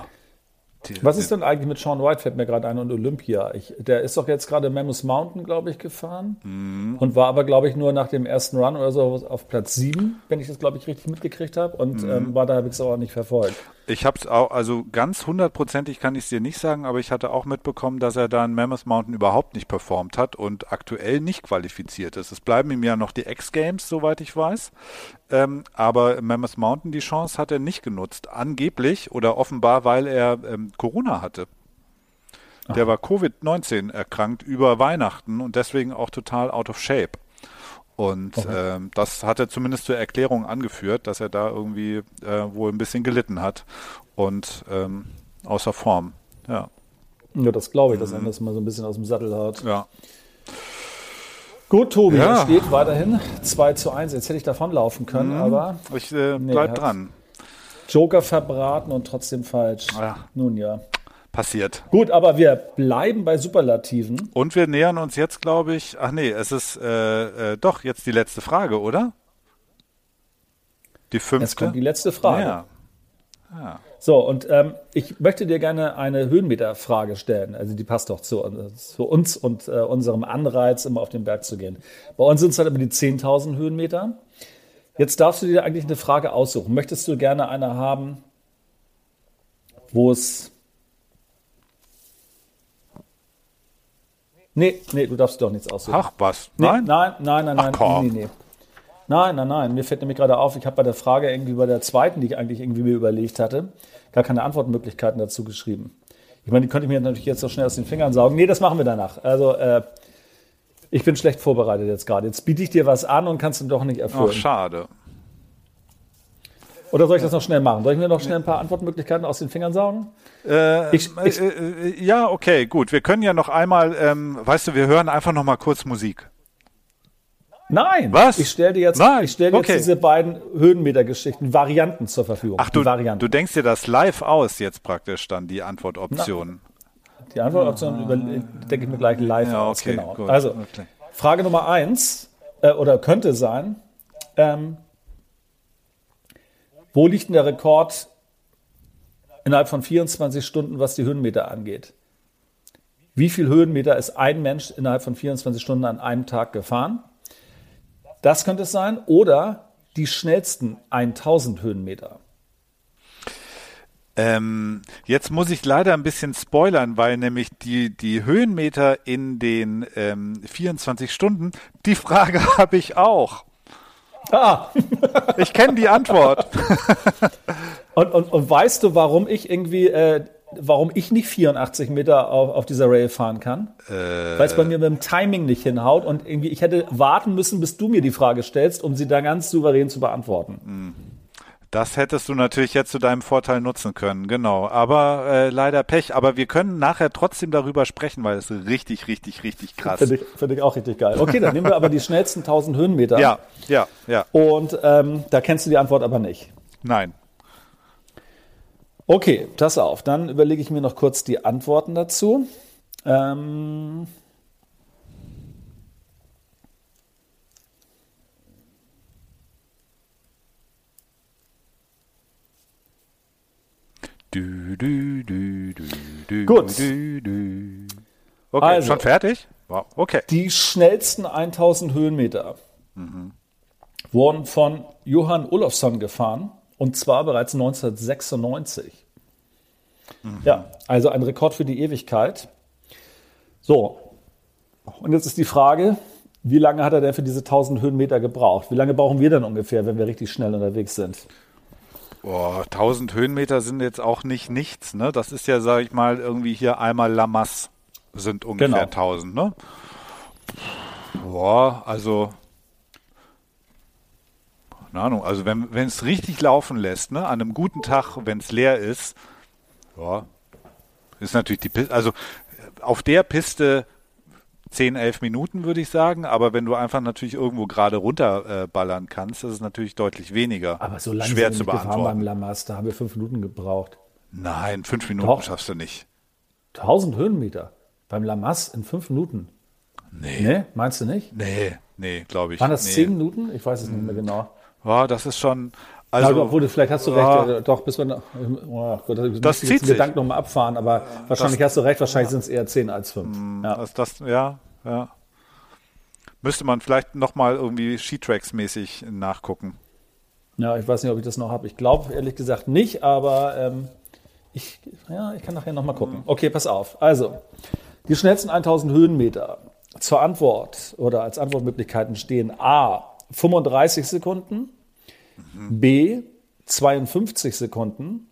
Die, Was ist denn eigentlich mit Sean White, fällt mir gerade ein, und Olympia? Ich, der ist doch jetzt gerade Mammoth Mountain, glaube ich, gefahren mhm. und war aber, glaube ich, nur nach dem ersten Run oder so auf Platz sieben, wenn ich das, glaube ich, richtig mitgekriegt habe und mhm. ähm, war da habe ich es auch nicht verfolgt. Ich habe es auch, also ganz hundertprozentig kann ich es dir nicht sagen, aber ich hatte auch mitbekommen, dass er da in Mammoth Mountain überhaupt nicht performt hat und aktuell nicht qualifiziert ist. Es bleiben ihm ja noch die X-Games, soweit ich weiß. Ähm, aber Mammoth Mountain die Chance hat er nicht genutzt. Angeblich oder offenbar, weil er ähm, Corona hatte. Aha. Der war Covid-19 erkrankt über Weihnachten und deswegen auch total out of shape. Und okay. ähm, das hat er zumindest zur Erklärung angeführt, dass er da irgendwie äh, wohl ein bisschen gelitten hat und ähm, außer Form. Ja. Ja, das glaube ich, dass mhm. er das mal so ein bisschen aus dem Sattel hat. Ja. Gut, Tobi, ja. es steht weiterhin 2 zu 1. Jetzt hätte ich davonlaufen können, mhm. aber. Ich äh, bleib nee, dran. Joker verbraten und trotzdem falsch. Ja. Nun ja passiert. Gut, aber wir bleiben bei Superlativen. Und wir nähern uns jetzt, glaube ich, ach nee, es ist äh, äh, doch jetzt die letzte Frage, oder? Die fünfte. Jetzt kommt die letzte Frage. Ja. ja. So, und ähm, ich möchte dir gerne eine Höhenmeterfrage stellen. Also die passt doch zu, zu uns und äh, unserem Anreiz, immer auf den Berg zu gehen. Bei uns sind es halt immer die 10.000 Höhenmeter. Jetzt darfst du dir eigentlich eine Frage aussuchen. Möchtest du gerne eine haben, wo es Nee, nee, du darfst doch nichts aussuchen. Ach was? Nein? Nee, nein, nein, nein, Ach, nein, komm. nee, nee. Nein, nein, nein. Mir fällt nämlich gerade auf, ich habe bei der Frage irgendwie bei der zweiten, die ich eigentlich irgendwie mir überlegt hatte, gar keine Antwortmöglichkeiten dazu geschrieben. Ich meine, die könnte ich mir natürlich jetzt so schnell aus den Fingern saugen. Nee, das machen wir danach. Also, äh, ich bin schlecht vorbereitet jetzt gerade. Jetzt biete ich dir was an und kannst du doch nicht erfüllen. Ach, schade. Oder soll ich das noch schnell machen? Soll ich mir noch schnell ein paar Antwortmöglichkeiten aus den Fingern saugen? Äh, ich, ich, äh, äh, ja, okay, gut. Wir können ja noch einmal, ähm, weißt du, wir hören einfach noch mal kurz Musik. Nein, Was? ich stelle dir jetzt, Nein, ich stell dir okay. jetzt diese beiden Höhenmeter-Geschichten, Varianten zur Verfügung. Ach, du, du denkst dir das live aus jetzt praktisch dann, die Antwortoption. Die Antwortoption über, denke ich mir gleich live Ja, aus. okay, Genau. gut. Also, Okay. Frage Nummer eins, äh, oder könnte sein, ähm, wo liegt denn der Rekord innerhalb von 24 Stunden, was die Höhenmeter angeht? Wie viel Höhenmeter ist ein Mensch innerhalb von 24 Stunden an einem Tag gefahren? Das könnte es sein. Oder die schnellsten 1000 Höhenmeter. Ähm, jetzt muss ich leider ein bisschen spoilern, weil nämlich die, die Höhenmeter in den ähm, 24 Stunden, die Frage habe ich auch. Ah, Ich kenne die Antwort. und, und, und weißt du, warum ich irgendwie, äh, warum ich nicht 84 Meter auf, auf dieser Rail fahren kann? Weil es bei mir mit dem Timing nicht hinhaut und irgendwie, ich hätte warten müssen, bis du mir die Frage stellst, um sie da ganz souverän zu beantworten. Das hättest du natürlich jetzt zu deinem Vorteil nutzen können, genau. Aber äh, leider Pech. Aber wir können nachher trotzdem darüber sprechen, weil es richtig, richtig, richtig krass. Finde ich, finde ich auch richtig geil. Okay, dann nehmen wir aber die schnellsten 1000 Höhenmeter. Ja, ja, ja. Und ähm, da kennst du die Antwort aber nicht. Nein. Okay, pass auf. Dann überlege ich mir noch kurz die Antworten dazu. Ähm, Du, du, du, Gut. Okay, Also. schon fertig? Wow, okay. Die schnellsten 1000 Höhenmeter wurden von Johann Olofsson gefahren und zwar bereits 1996. Ja, also ein Rekord für die Ewigkeit. So, und jetzt ist die Frage, wie lange hat er denn für diese 1000 Höhenmeter gebraucht? Wie lange brauchen wir denn ungefähr, wenn wir richtig schnell unterwegs sind? Boah, 1000 Höhenmeter sind jetzt auch nicht nichts, ne? Das ist ja, sag ich mal, irgendwie hier einmal Lamas sind ungefähr Genau. 1000, ne? Boah, also keine Ahnung, also wenn wenn es richtig laufen lässt, ne, an einem guten Tag, wenn es leer ist, ja, ist natürlich die Piste, also auf der Piste 10, 11 Minuten würde ich sagen, aber wenn du einfach natürlich irgendwo gerade runterballern äh, ballern kannst, ist es natürlich deutlich weniger Aber so lange schwer zu gefahren beim beantworten. Lamas, da haben wir fünf Minuten gebraucht. Nein, fünf Minuten Doch. schaffst du nicht. 1000 Höhenmeter beim Lamas in fünf Minuten. Nee. Ne? Meinst du nicht? Nee, nee, glaube ich. Waren das nee. zehn Minuten? Ich weiß es nicht mehr genau. Ja, das ist schon. Also, Also, obwohl, vielleicht hast du ja. recht, äh, doch, bis wir noch, oh Gott, das Das zieht den sich. Gedanken nochmal abfahren, aber wahrscheinlich hast du recht, wahrscheinlich sind es eher 10 als 5. Ja. das, das, ja, ja. Müsste man vielleicht nochmal irgendwie Sheetracks-mäßig nachgucken. ja, ich weiß nicht, ob ich das noch habe. Ich glaube ehrlich gesagt nicht, aber ähm, ich, ja, ich kann nachher nochmal gucken. Okay, pass auf. Also, die schnellsten 1000 Höhenmeter zur Antwort oder als Antwortmöglichkeiten stehen A, 35 Sekunden, B, 52 Sekunden,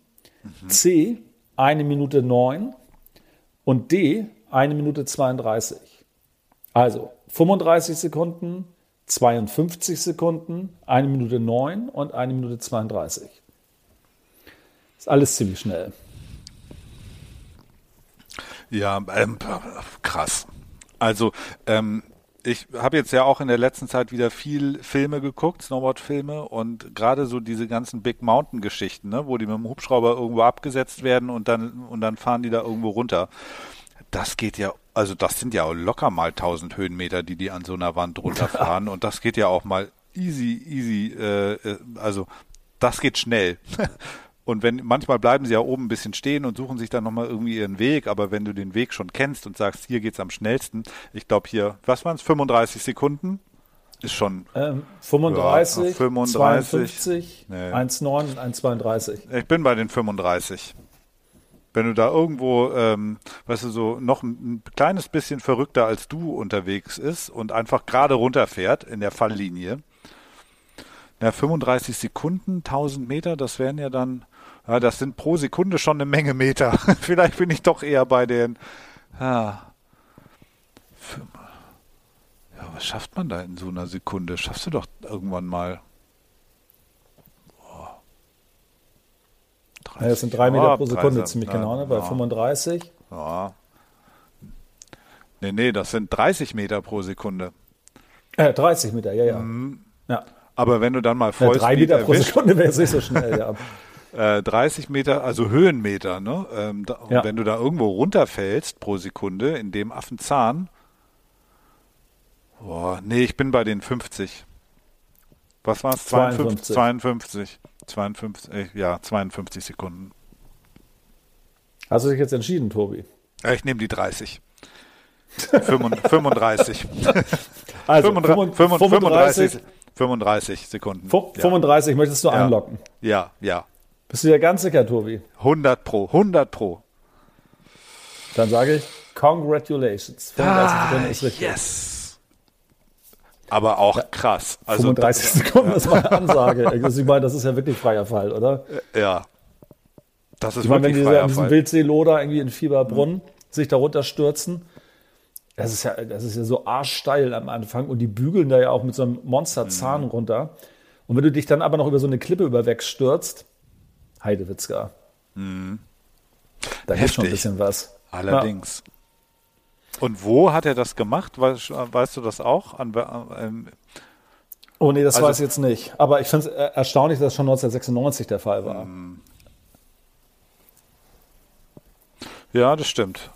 C, 1 Minute 9 und D, 1 Minute 32. Also 35 Sekunden, 52 Sekunden, 1 Minute 9 und 1 Minute 32. Ist alles ziemlich schnell. Ja, ähm, krass. Also, ähm, ich habe jetzt ja auch in der letzten Zeit wieder viel Filme geguckt, Snowboard-Filme und gerade so diese ganzen Big Mountain-Geschichten, ne, wo die mit dem Hubschrauber irgendwo abgesetzt werden und dann und dann fahren die da irgendwo runter. Das geht ja, also das sind ja locker mal 1000 Höhenmeter, die die an so einer Wand runterfahren und das geht ja auch mal easy, easy, äh, äh, also das geht schnell. Und wenn manchmal bleiben sie ja oben ein bisschen stehen und suchen sich dann nochmal irgendwie ihren Weg, aber wenn du den Weg schon kennst und sagst, hier geht's am schnellsten, ich glaube hier, was waren es, 35 Sekunden? Ist schon, Ähm, 35, Ja, 35. 52, Nee. 1,9 und 1,32. ich bin bei den 35. Wenn du da irgendwo, ähm, weißt du, so noch ein, ein kleines bisschen verrückter als du unterwegs ist und einfach gerade runterfährt in der Falllinie, na, 35 Sekunden, 1000 Meter, das wären ja dann, ja, das sind pro Sekunde schon eine Menge Meter. Vielleicht bin ich doch eher bei den, ja, ja, was schafft man da in so einer Sekunde? Schaffst du doch irgendwann mal. Boah. Ja, das sind 3 Meter Ja, pro Sekunde, 30, ziemlich genau, ne? bei ja. 35. Ja. Nee, nee, das sind 30 Meter pro Sekunde. Äh, 30 Meter, ja, ja. Mhm. ja. Aber wenn du dann mal voll ja, drei Meter pro Sekunde wäre es nicht so schnell, ja. 30 äh, Meter, also Höhenmeter, ne? Ähm, da, ja. wenn du da irgendwo runterfällst pro Sekunde in dem Affenzahn, boah, nee, ich bin bei den 50. Was war es? 52. 52. 52, äh, ja, 52 Sekunden. Hast du dich jetzt entschieden, Tobi? Ja, ich nehme die 30. 35. Also 35, 35, 35 Sekunden. 35 ja. möchtest du ja. einloggen? Ja, ja. Bist du der ganz sicher, Tobi? 100 pro, 100 pro. Dann sage ich Congratulations. 35 ah, Sekunden ist richtig. Yes. Aber auch ja. krass. Also 35 das, Sekunden ist meine Ansage. Also ich meine, das ist ja wirklich freier Fall, oder? Ja. Das ist ich meine, wenn die in diesem Wildseeloder irgendwie in Fieberbrunn mhm. sich darunter stürzen, das ist ja, das ist ja so arschsteil am Anfang und die bügeln da ja auch mit so einem Monsterzahn mhm. runter. Und wenn du dich dann aber noch über so eine Klippe überwegstürzt, Heidewitzka. Mhm. Da gibt schon ein bisschen was. Allerdings. Ja. Und wo hat er das gemacht? Weißt, weißt du das auch? An, ähm, oh nee, das also, weiß ich jetzt nicht. Aber ich finde es erstaunlich, dass das schon 1996 der Fall war. Mhm. Ja, das stimmt.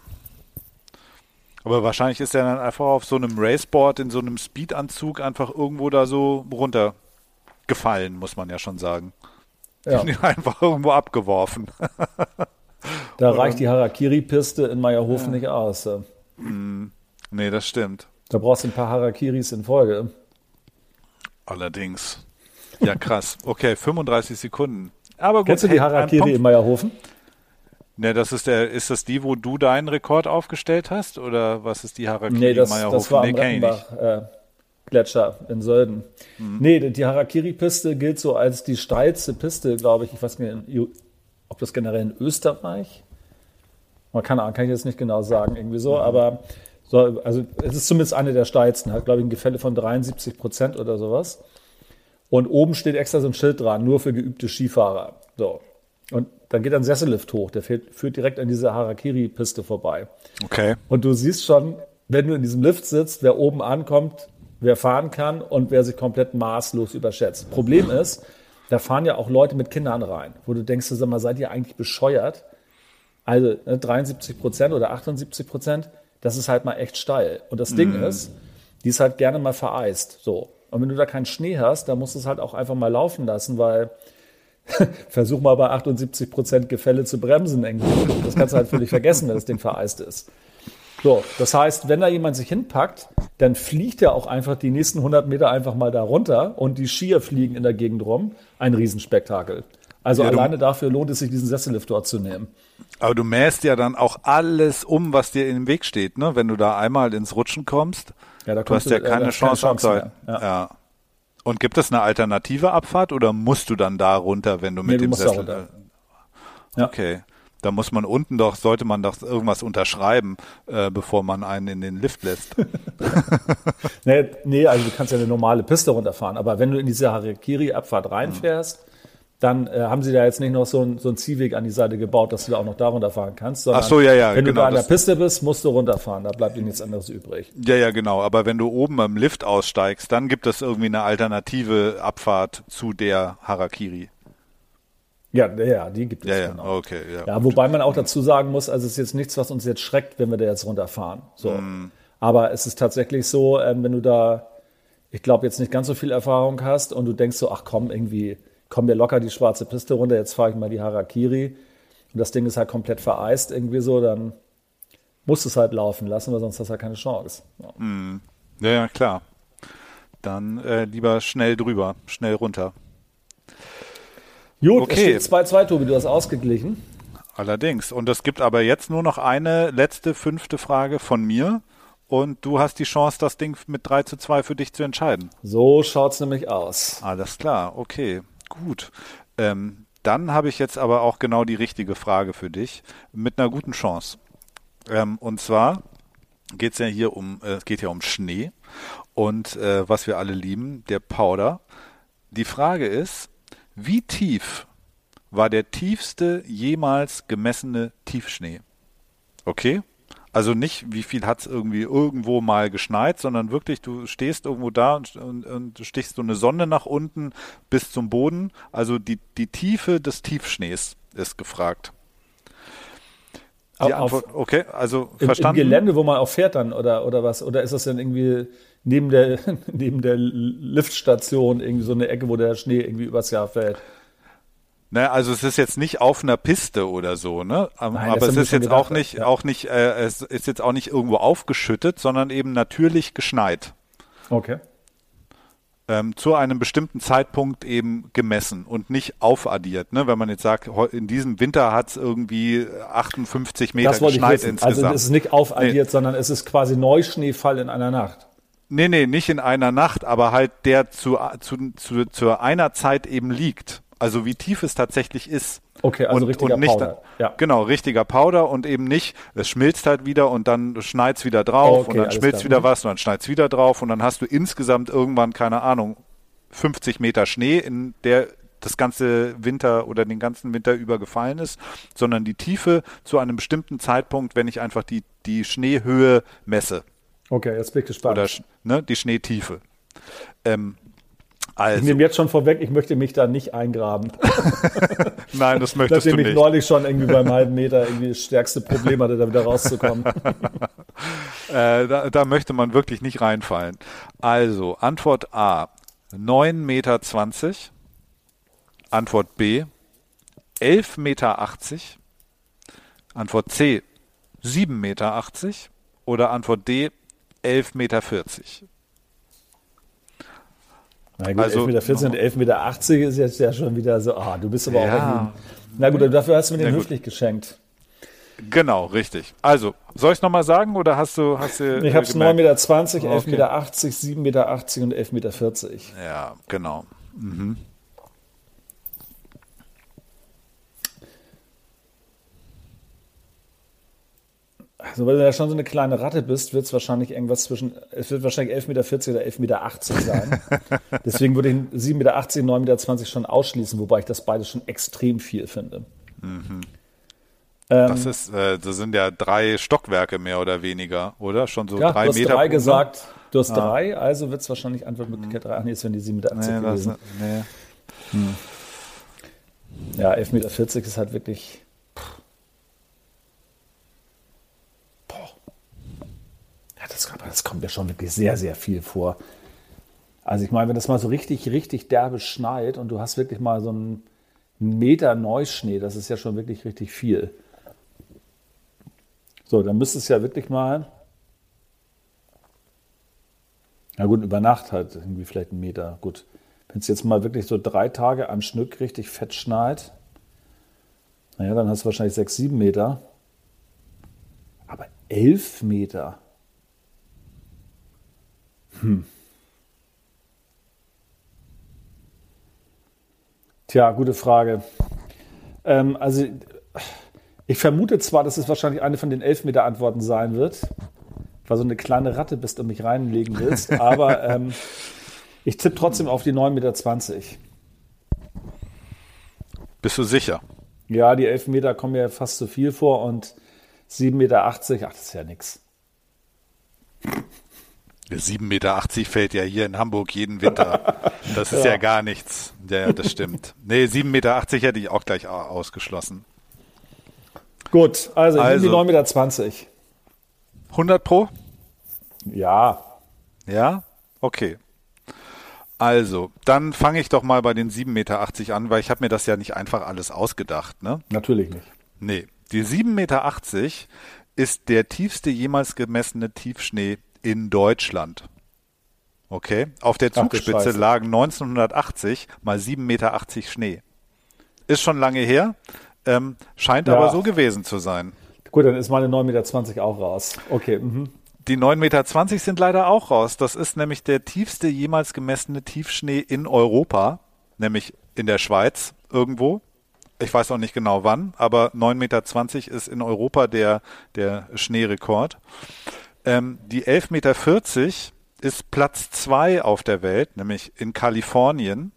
Aber wahrscheinlich ist er dann einfach auf so einem Raceboard in so einem Speedanzug einfach irgendwo da so runtergefallen, muss man ja schon sagen. Ja. Die einfach irgendwo abgeworfen. da reicht die Harakiri-Piste in Meierhofen ja. nicht aus. Mm, nee, das stimmt. Da brauchst du ein paar Harakiris in Folge. Allerdings. Ja, krass. Okay, 35 Sekunden. Aber gut, Kennst du die Harakiri in Meierhofen? Ne, das ist der, ist das die, wo du deinen Rekord aufgestellt hast? Oder was ist die Harakiri nee, das, das war nee, am Rettenbach, äh, Gletscher in Sölden. Mhm. Nee, die Harakiri-Piste gilt so als die steilste Piste, glaube ich. Ich weiß nicht, ob das generell in Österreich. Man kann, kann ich jetzt nicht genau sagen, irgendwie so, mhm. aber so, also es ist zumindest eine der steilsten, hat, glaube ich, ein Gefälle von 73 Prozent oder sowas. Und oben steht extra so ein Schild dran, nur für geübte Skifahrer. So. Und dann geht ein Sessellift hoch, der fährt, führt direkt an dieser Harakiri-Piste vorbei. Okay. Und du siehst schon, wenn du in diesem Lift sitzt, wer oben ankommt, wer fahren kann und wer sich komplett maßlos überschätzt. Problem ist, da fahren ja auch Leute mit Kindern rein, wo du denkst, sag mal, seid ihr eigentlich bescheuert? Also 73 ne, Prozent oder 78 Prozent, das ist halt mal echt steil. Und das Ding mm. ist, die ist halt gerne mal vereist. So. Und wenn du da keinen Schnee hast, dann musst du es halt auch einfach mal laufen lassen, weil versuch mal bei 78 Prozent Gefälle zu bremsen. Irgendwie. Das kannst du halt völlig vergessen, wenn das Ding vereist ist. So, das heißt, wenn da jemand sich hinpackt, dann fliegt er auch einfach die nächsten 100 Meter einfach mal da runter und die Skier fliegen in der Gegend rum. Ein Riesenspektakel. Also ja, alleine dafür lohnt es sich, diesen Sessellift dort zu nehmen. Aber du mähst ja dann auch alles um, was dir dem Weg steht, ne? Wenn du da einmal ins Rutschen kommst, ja, da du hast ja keine, äh, Chance, keine Chance mehr. Ja. ja. Und gibt es eine alternative Abfahrt oder musst du dann da runter, wenn du mit nee, dem Sessel? Ja. Da muss man unten doch, sollte man doch irgendwas unterschreiben, äh, bevor man einen in den Lift lässt. nee, nee, also du kannst ja eine normale Piste runterfahren, aber wenn du in diese Harakiri-Abfahrt reinfährst, mhm dann äh, haben sie da jetzt nicht noch so, ein, so einen Ziehweg an die Seite gebaut, dass du da auch noch da runterfahren kannst. Sondern Ach so, ja, ja. Wenn genau, du da an der Piste bist, musst du runterfahren. Da bleibt dir nichts anderes übrig. Ja, ja, genau. Aber wenn du oben am Lift aussteigst, dann gibt es irgendwie eine alternative Abfahrt zu der Harakiri. Ja, ja, die gibt es. Ja, ja, genau. okay. Ja, ja wobei man auch dazu sagen muss, also es ist jetzt nichts, was uns jetzt schreckt, wenn wir da jetzt runterfahren. So. Mm. Aber es ist tatsächlich so, ähm, wenn du da, ich glaube, jetzt nicht ganz so viel Erfahrung hast und du denkst so, ach komm, irgendwie komm mir locker die schwarze Piste runter, jetzt fahre ich mal die Harakiri und das Ding ist halt komplett vereist irgendwie so, dann musst du es halt laufen lassen, weil sonst hast du halt keine Chance. Ja, mm. ja, ja, klar. Dann äh, lieber schnell drüber, schnell runter. Gut, okay. es steht 2-2, Tobi, du hast ausgeglichen. Allerdings. Und es gibt aber jetzt nur noch eine letzte, fünfte Frage von mir. Und du hast die Chance, das Ding mit 3 zu 2 für dich zu entscheiden. So schaut es nämlich aus. Alles klar, okay. Gut. Ähm, dann habe ich jetzt aber auch genau die richtige Frage für dich mit einer guten Chance. Ähm, und zwar geht es ja hier um, äh, es geht ja um Schnee und äh, was wir alle lieben, der Powder. Die Frage ist, wie tief war der tiefste jemals gemessene Tiefschnee? Okay? Also nicht, wie viel hat es irgendwie irgendwo mal geschneit, sondern wirklich, du stehst irgendwo da und, und, und stichst so eine Sonne nach unten bis zum Boden. Also die, die Tiefe des Tiefschnees ist gefragt. Die auf, Antwort, okay, also verstanden. Im Gelände, wo man auch fährt dann oder, oder was? Oder ist das denn irgendwie neben der, neben der Liftstation irgendwie so eine Ecke, wo der Schnee irgendwie übers Jahr fällt? Ne, also es ist jetzt nicht auf einer Piste oder so, ne? Nein, aber es ist jetzt gedacht, auch nicht, ja. auch nicht, äh, es ist jetzt auch nicht irgendwo aufgeschüttet, sondern eben natürlich geschneit. Okay. Ähm, zu einem bestimmten Zeitpunkt eben gemessen und nicht aufaddiert. Ne? Wenn man jetzt sagt, in diesem Winter hat es irgendwie 58 Meter geschneit insgesamt. Also es ist nicht aufaddiert, nee. sondern es ist quasi Neuschneefall in einer Nacht. Nee, nee, nicht in einer Nacht, aber halt der zu, zu, zu, zu einer Zeit eben liegt. Also wie tief es tatsächlich ist. Okay, also und, richtiger und nicht, Powder. Ja. Genau, richtiger Powder und eben nicht, es schmilzt halt wieder und dann schneit es wieder drauf okay, und dann schmilzt wieder mhm. was und dann schneit es wieder drauf und dann hast du insgesamt irgendwann, keine Ahnung, 50 Meter Schnee, in der das ganze Winter oder den ganzen Winter über gefallen ist, sondern die Tiefe zu einem bestimmten Zeitpunkt, wenn ich einfach die, die Schneehöhe messe. Okay, jetzt bin ich gespannt. Oder ne, die Schneetiefe. Ähm, also. Ich nehme jetzt schon vorweg, ich möchte mich da nicht eingraben. Nein, das möchtest du nicht. Nachdem ich neulich schon irgendwie beim halben Meter irgendwie das stärkste Problem hatte, da wieder rauszukommen. äh, da, da, möchte man wirklich nicht reinfallen. Also, Antwort A, 9,20 Meter. Antwort B, 11,80 Meter. Antwort C, 7,80 Meter. Oder Antwort D, 11,40 Meter. Na gut, also, 11,14 Meter und 11,80 Meter ist jetzt ja schon wieder so, ah, du bist aber ja. auch Na gut, dafür hast du mir den höflich geschenkt. Genau, richtig. Also, soll ich es nochmal sagen oder hast du. Hast du ich habe es 9,20 Meter, 11,80 okay. Meter, 7,80 Meter und 11,40 Meter. Ja, genau. Mhm. Also, weil du ja schon so eine kleine Ratte bist, wird es wahrscheinlich irgendwas zwischen, es wird wahrscheinlich 11,40 Meter oder 11,80 Meter sein. Deswegen würde ich 7,80 Meter, 9,20 Meter schon ausschließen, wobei ich das beides schon extrem viel finde. Mhm. Ähm, das ist, äh, das sind ja drei Stockwerke mehr oder weniger, oder? Schon so ja, drei du hast Meter. Drei gesagt, du hast ah. drei, also wird es wahrscheinlich Antwortmöglichkeit drei. Ach nee, es wären die 7,80 Meter nee, gewesen. Das, nee. Hm. Ja, 11,40 Meter ist halt wirklich das, das kommt ja schon wirklich sehr, sehr viel vor. Also ich meine, wenn das mal so richtig, richtig derbe schneit und du hast wirklich mal so einen Meter Neuschnee, das ist ja schon wirklich richtig viel. So, dann müsste es ja wirklich mal, na gut, über Nacht halt irgendwie vielleicht einen Meter. Gut, wenn es jetzt mal wirklich so drei Tage am Stück richtig fett schneit, naja, dann hast du wahrscheinlich sechs, sieben Meter. Aber elf Meter. Hm. Tja, gute Frage. Ähm, also, ich vermute zwar, dass es wahrscheinlich eine von den Elfmeter-Antworten sein wird, weil so eine kleine Ratte bist und mich reinlegen willst, aber ähm, ich tippe trotzdem auf die 9,20 Meter. Bist du sicher? Ja, die 11 Meter kommen mir fast zu viel vor und 7,80 Meter, ach, das ist ja nix. 7,80 Meter fällt ja hier in Hamburg jeden Winter. Das ist ja, ja gar nichts. Ja, das stimmt. Nee, 7,80 Meter hätte ich auch gleich ausgeschlossen. Gut, also, also ich nehme die 9,20 Meter. 100 pro? Ja. Ja? Okay. Also, dann fange ich doch mal bei den 7,80 Meter an, weil ich habe mir das ja nicht einfach alles ausgedacht. Ne? Natürlich nicht. Nee, die 7,80 Meter ist der tiefste jemals gemessene Tiefschnee in Deutschland. Okay. Auf der Zugspitze Ach, lagen 1980 mal 7,80 Meter Schnee. Ist schon lange her, ähm, scheint ja. aber so gewesen zu sein. Gut, dann ist meine 9,20 Meter auch raus. Okay. Mhm. Die 9,20 Meter sind leider auch raus. Das ist nämlich der tiefste jemals gemessene Tiefschnee in Europa, nämlich in der Schweiz irgendwo. Ich weiß auch nicht genau wann, aber 9,20 Meter ist in Europa der, der Schneerekord. Ähm, die 11,40 Meter ist Platz zwei auf der Welt, nämlich in Kalifornien.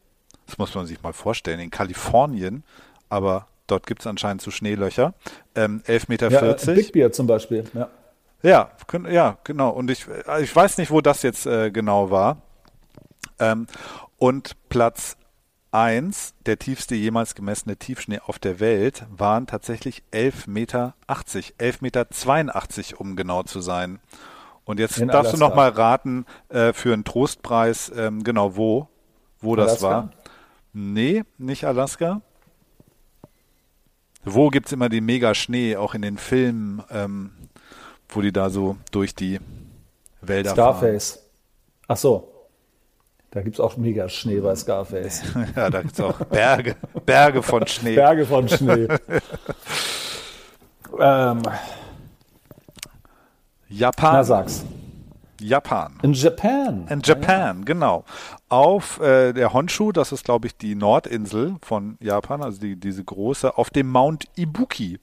Das muss man sich mal vorstellen, in Kalifornien, aber dort gibt es anscheinend zu Schneelöcher. Ähm, 11,40 Meter. Ja, Big Bear zum Beispiel, ja. Ja, ja, genau. Und ich, äh, ich weiß nicht, wo das jetzt äh, genau war. Ähm, und Platz 1, der tiefste jemals gemessene Tiefschnee auf der Welt, waren tatsächlich 11,80 Meter, 11,82 Meter, um genau zu sein. Und jetzt In darfst Alaska. du noch mal raten äh, für einen Trostpreis, ähm, genau wo, wo Alaska? das war. Nee, nicht Alaska. Wo gibt es immer den Mega-Schnee, auch in den Filmen, ähm, wo die da so durch die Wälder Scarface. fahren? Ach so. Da gibt es auch mega Schnee bei Scarface. ja, da gibt es auch Berge, Berge von Schnee. Berge von Schnee. ähm, Japan. Na, sag's. Japan. In Japan. In Japan, ja. genau. Auf äh, der Honshu, das ist, glaube ich, die Nordinsel von Japan, also die, diese große, auf dem Mount Ibuki.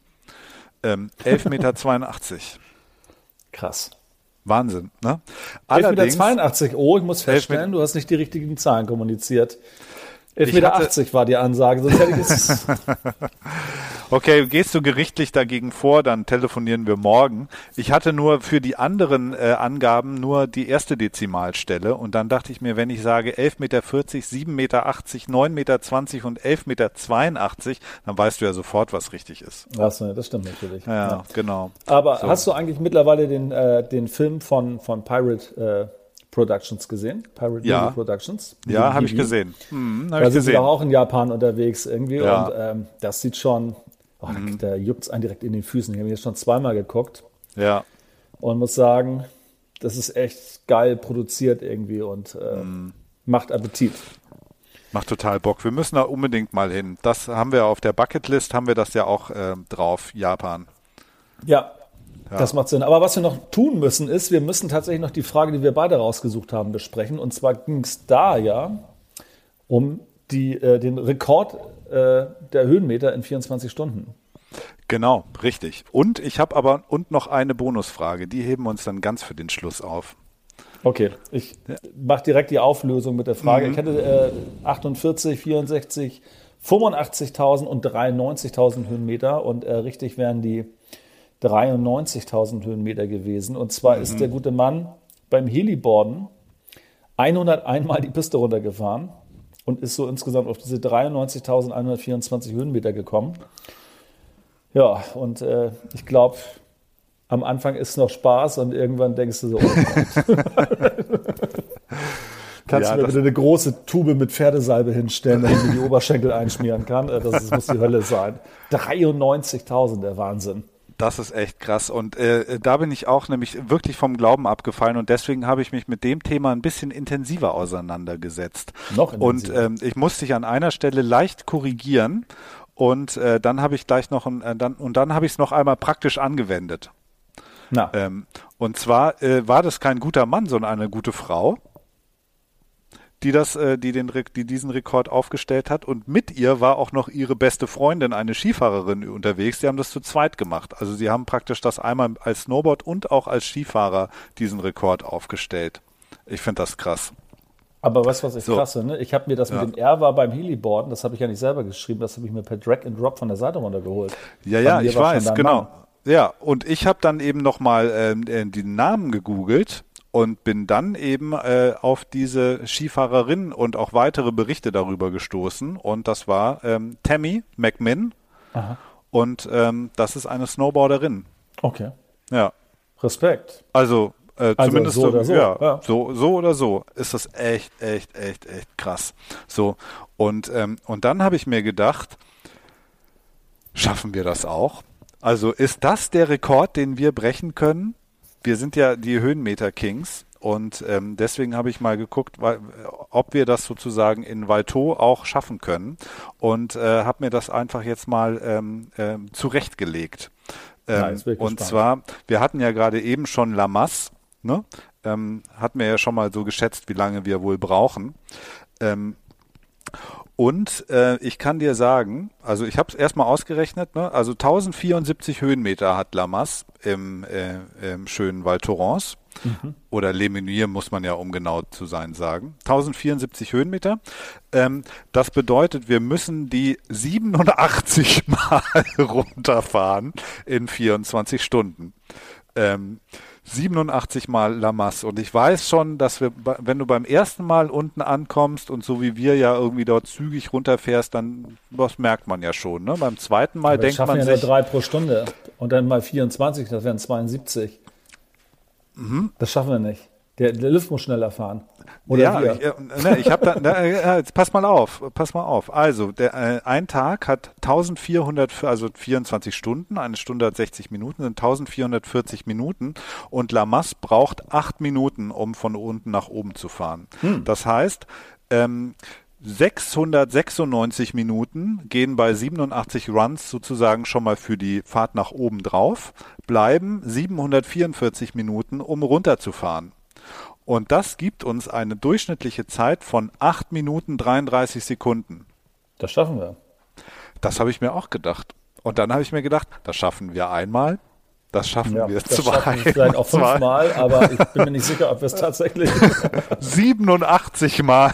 Ähm, 11,82 Meter. Krass. Wahnsinn, ne? Allerdings, 82. Oh, ich muss feststellen, du hast nicht die richtigen Zahlen kommuniziert. 11,80 Meter war die Ansage, okay, gehst du gerichtlich dagegen vor, dann telefonieren wir morgen. Ich hatte nur für die anderen äh, Angaben nur die erste Dezimalstelle und dann dachte ich mir, wenn ich sage 11,40 Meter, 7,80 Meter, 9,20 Meter und 11,82 Meter, dann weißt du ja sofort, was richtig ist. Achso, das stimmt natürlich. Ja, ja. genau. Aber so. hast du eigentlich mittlerweile den, äh, den Film von, von Pirate äh, Productions gesehen? Pirate ja. Productions? Ja, habe ich gesehen. Hm, hab da ich sind gesehen. sie auch in Japan unterwegs irgendwie ja. und ähm, das sieht schon, oh, mhm. da, da juckt es einen direkt in den Füßen. Ich habe jetzt schon zweimal geguckt. Ja. Und muss sagen, das ist echt geil produziert irgendwie und äh, mhm. macht Appetit. Macht total Bock. Wir müssen da unbedingt mal hin. Das haben wir auf der Bucketlist, haben wir das ja auch äh, drauf, Japan. Ja, ja. Das macht Sinn. Aber was wir noch tun müssen, ist, wir müssen tatsächlich noch die Frage, die wir beide rausgesucht haben, besprechen. Und zwar ging es da ja um die, äh, den Rekord äh, der Höhenmeter in 24 Stunden. Genau, richtig. Und ich habe aber und noch eine Bonusfrage. Die heben wir uns dann ganz für den Schluss auf. Okay, ich ja. mache direkt die Auflösung mit der Frage. Mhm. Ich hätte äh, 48, 64, 85.000 und 93.000 Höhenmeter und äh, richtig wären die 93.000 Höhenmeter gewesen. Und zwar mhm. ist der gute Mann beim Heliboarden 101 Mal die Piste runtergefahren und ist so insgesamt auf diese 93.124 Höhenmeter gekommen. Ja, und äh, ich glaube, am Anfang ist noch Spaß und irgendwann denkst du so, oh Kannst ja, du mir bitte eine große Tube mit Pferdesalbe hinstellen, damit ich die Oberschenkel einschmieren kann? Äh, das, das muss die Hölle sein. 93.000, der Wahnsinn. Das ist echt krass. Und äh, da bin ich auch nämlich wirklich vom Glauben abgefallen und deswegen habe ich mich mit dem Thema ein bisschen intensiver auseinandergesetzt. Noch intensiver. Und ähm, ich musste dich an einer Stelle leicht korrigieren und äh, dann habe ich gleich noch ein, äh, dann und dann habe ich es noch einmal praktisch angewendet. Na. Ähm, und zwar äh, war das kein guter Mann, sondern eine gute Frau die das, äh, die den, die diesen Rekord aufgestellt hat. Und mit ihr war auch noch ihre beste Freundin, eine Skifahrerin, unterwegs. Die haben das zu zweit gemacht. Also sie haben praktisch das einmal als Snowboard und auch als Skifahrer diesen Rekord aufgestellt. Ich finde das krass. Aber weißt du, was ich so. krass finde? Ich habe mir das ja. mit dem R war beim Heliboarden, das habe ich ja nicht selber geschrieben, das habe ich mir per Drag and Drop von der Seite runtergeholt. Ja, ja, ich weiß, genau. Mann. Ja, und ich habe dann eben nochmal ähm, äh, den Namen gegoogelt und bin dann eben äh, auf diese Skifahrerin und auch weitere Berichte darüber gestoßen und das war ähm, Tammy McMinn Aha. und ähm, das ist eine Snowboarderin. Okay. Ja. Respekt. Also äh, also zumindest so oder so. Ja, ja, So, so oder so ist das echt, echt, echt, echt krass. So und ähm, und dann habe ich mir gedacht, schaffen wir das auch? Also ist das der Rekord, den wir brechen können? Wir sind ja die Höhenmeter-Kings und ähm, deswegen habe ich mal geguckt, weil, ob wir das sozusagen in Valto auch schaffen können und äh, habe mir das einfach jetzt mal ähm, äh, zurechtgelegt. Ähm, ja, und zwar, wir hatten ja gerade eben schon Lamas, ne? ähm, hatten wir ja schon mal so geschätzt, wie lange wir wohl brauchen. Ähm, und äh, ich kann dir sagen, also ich habe es erstmal ausgerechnet, ne? also 1074 Höhenmeter hat Lamas im, äh, im schönen Val Thorens. Mhm. Oder Le Menuir muss man ja, um genau zu sein, sagen. 1074 Höhenmeter. Ähm, das bedeutet, wir müssen die 87 Mal runterfahren in 24 Stunden. Ähm, 87 Mal Lamas. Und ich weiß schon, dass wir, wenn du beim ersten Mal unten ankommst und so wie wir ja irgendwie dort zügig runterfährst, dann, das merkt man ja schon. Ne? Beim zweiten Mal Aber denkt man ja sich. nur drei pro Stunde. Und dann mal 24, das wären 72. Mhm. Das schaffen wir nicht. Der, der Lift muss schneller fahren. Oder ja, wir. ich, äh, ne, ich habe da, äh, jetzt pass mal auf, pass mal auf. Also, der, äh, ein Tag hat 1400, also 24 Stunden, eine Stunde hat 60 Minuten, sind 1440 Minuten und Lamas braucht acht Minuten, um von unten nach oben zu fahren. Hm. Das heißt, ähm, 696 Minuten gehen bei 87 Runs sozusagen schon mal für die Fahrt nach oben drauf, bleiben 744 Minuten, um runterzufahren. Und das gibt uns eine durchschnittliche Zeit von 8 Minuten 33 Sekunden. Das schaffen wir. Das habe ich mir auch gedacht. Und dann habe ich mir gedacht, das schaffen wir einmal, das schaffen Ja, wir das zwei, schaffen wir vielleicht auch fünfmal, aber ich bin mir nicht sicher, ob wir es tatsächlich. 87 Mal.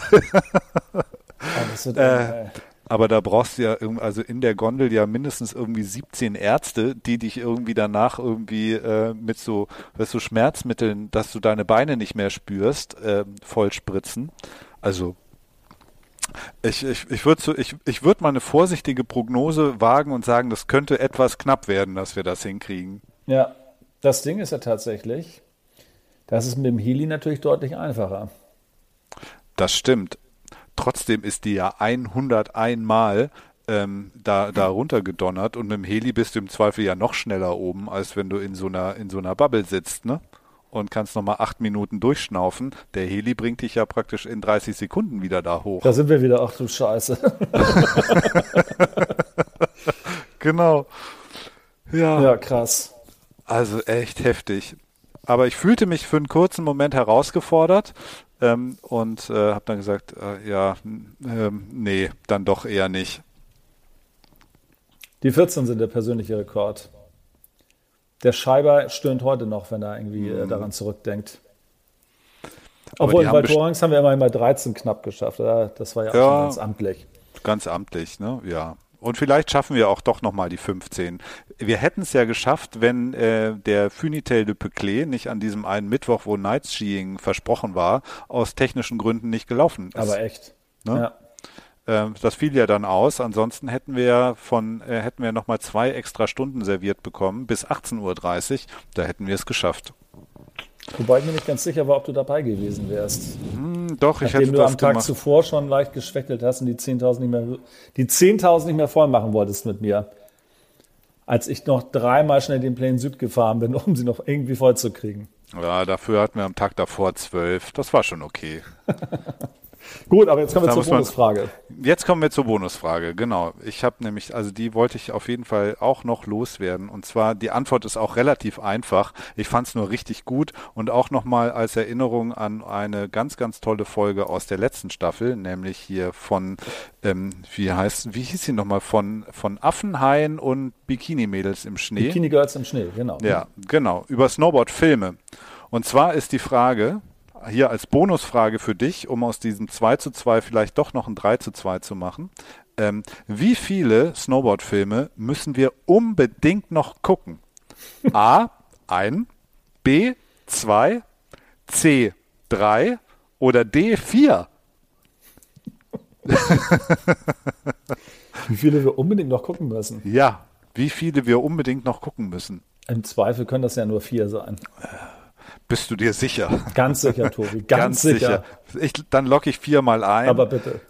Äh, äh, Aber da brauchst du ja also in der Gondel ja mindestens irgendwie 17 Ärzte, die dich irgendwie danach irgendwie äh, mit so, weißt du, Schmerzmitteln, dass du deine Beine nicht mehr spürst, äh, voll spritzen. Also ich, ich, ich würde so, ich, ich würd mal eine vorsichtige Prognose wagen und sagen, das könnte etwas knapp werden, dass wir das hinkriegen. ja, das Ding ist ja tatsächlich, das ist mit dem Heli natürlich deutlich einfacher. Das stimmt. Trotzdem ist die ja 101 Mal ähm, da, da runtergedonnert und mit dem Heli bist du im Zweifel ja noch schneller oben, als wenn du in so einer, in so einer Bubble sitzt, ne? Und kannst nochmal acht Minuten durchschnaufen. Der Heli bringt dich ja praktisch in 30 Sekunden wieder da hoch. Da sind wir wieder, ach du Scheiße. genau. Ja, ja, krass. also echt heftig. Aber ich fühlte mich für einen kurzen Moment herausgefordert ähm, und äh, habe dann gesagt, äh, ja, ähm, nee, dann doch eher nicht. Die 14 sind der persönliche Rekord. Der Scheiber stöhnt heute noch, wenn er irgendwie äh, daran zurückdenkt. Mhm. Aber Obwohl die in haben wir immerhin mal 13 knapp geschafft. Ja, Das war ja auch Ja. schon ganz amtlich. Ganz amtlich, ne? Ja. Und vielleicht schaffen wir auch doch nochmal die 15. Wir hätten es ja geschafft, wenn äh, der Funitel de Peuclé nicht an diesem einen Mittwoch, wo Night Skiing versprochen war, aus technischen Gründen nicht gelaufen ist. Aber echt. Ne? Ja. Ähm, das fiel ja dann aus. Ansonsten hätten wir ja von äh, hätten wir nochmal zwei extra Stunden serviert bekommen bis 18.30 Uhr. Da hätten wir es geschafft. Wobei ich mir nicht ganz sicher war, ob du dabei gewesen wärst. Hm, doch, ich Nachdem hätte du das am Tag gemacht. zuvor schon leicht geschwächelt hast und die 10.000 nicht mehr, die 10.000 nicht mehr voll machen wolltest mit mir. Als ich noch dreimal schnell den Plane Süd gefahren bin, um sie noch irgendwie voll zu kriegen. Ja, dafür hatten wir am Tag davor zwölf. Das war schon okay. Gut, aber jetzt kommen wir zur muss man- Bonusfrage. Jetzt kommen wir zur Bonusfrage. Genau. Ich habe nämlich, also die wollte ich auf jeden Fall auch noch loswerden. Und zwar, die Antwort ist auch relativ einfach. Ich fand es nur richtig gut und auch nochmal als Erinnerung an eine ganz, ganz tolle Folge aus der letzten Staffel, nämlich hier von, ähm, wie heißt, wie hieß sie nochmal, von, von Affenhaien und Bikini-Mädels im Schnee. Bikini Girls im Schnee, genau. Ja, genau. Über Snowboard-Filme. Und zwar ist die Frage, hier als Bonusfrage für dich, um aus diesem 2 zu 2 vielleicht doch noch ein 3 zu 2 zu machen. Ähm, wie viele Snowboard-Filme müssen wir unbedingt noch gucken? A, ein, B, zwei, C, drei oder D, vier? Wie viele wir unbedingt noch gucken müssen. Ja, wie viele wir unbedingt noch gucken müssen. Im Zweifel können das ja nur vier sein. Bist du dir sicher? Ganz sicher, Tobi. Ganz, sicher. Ich, dann locke ich viermal ein. Aber bitte.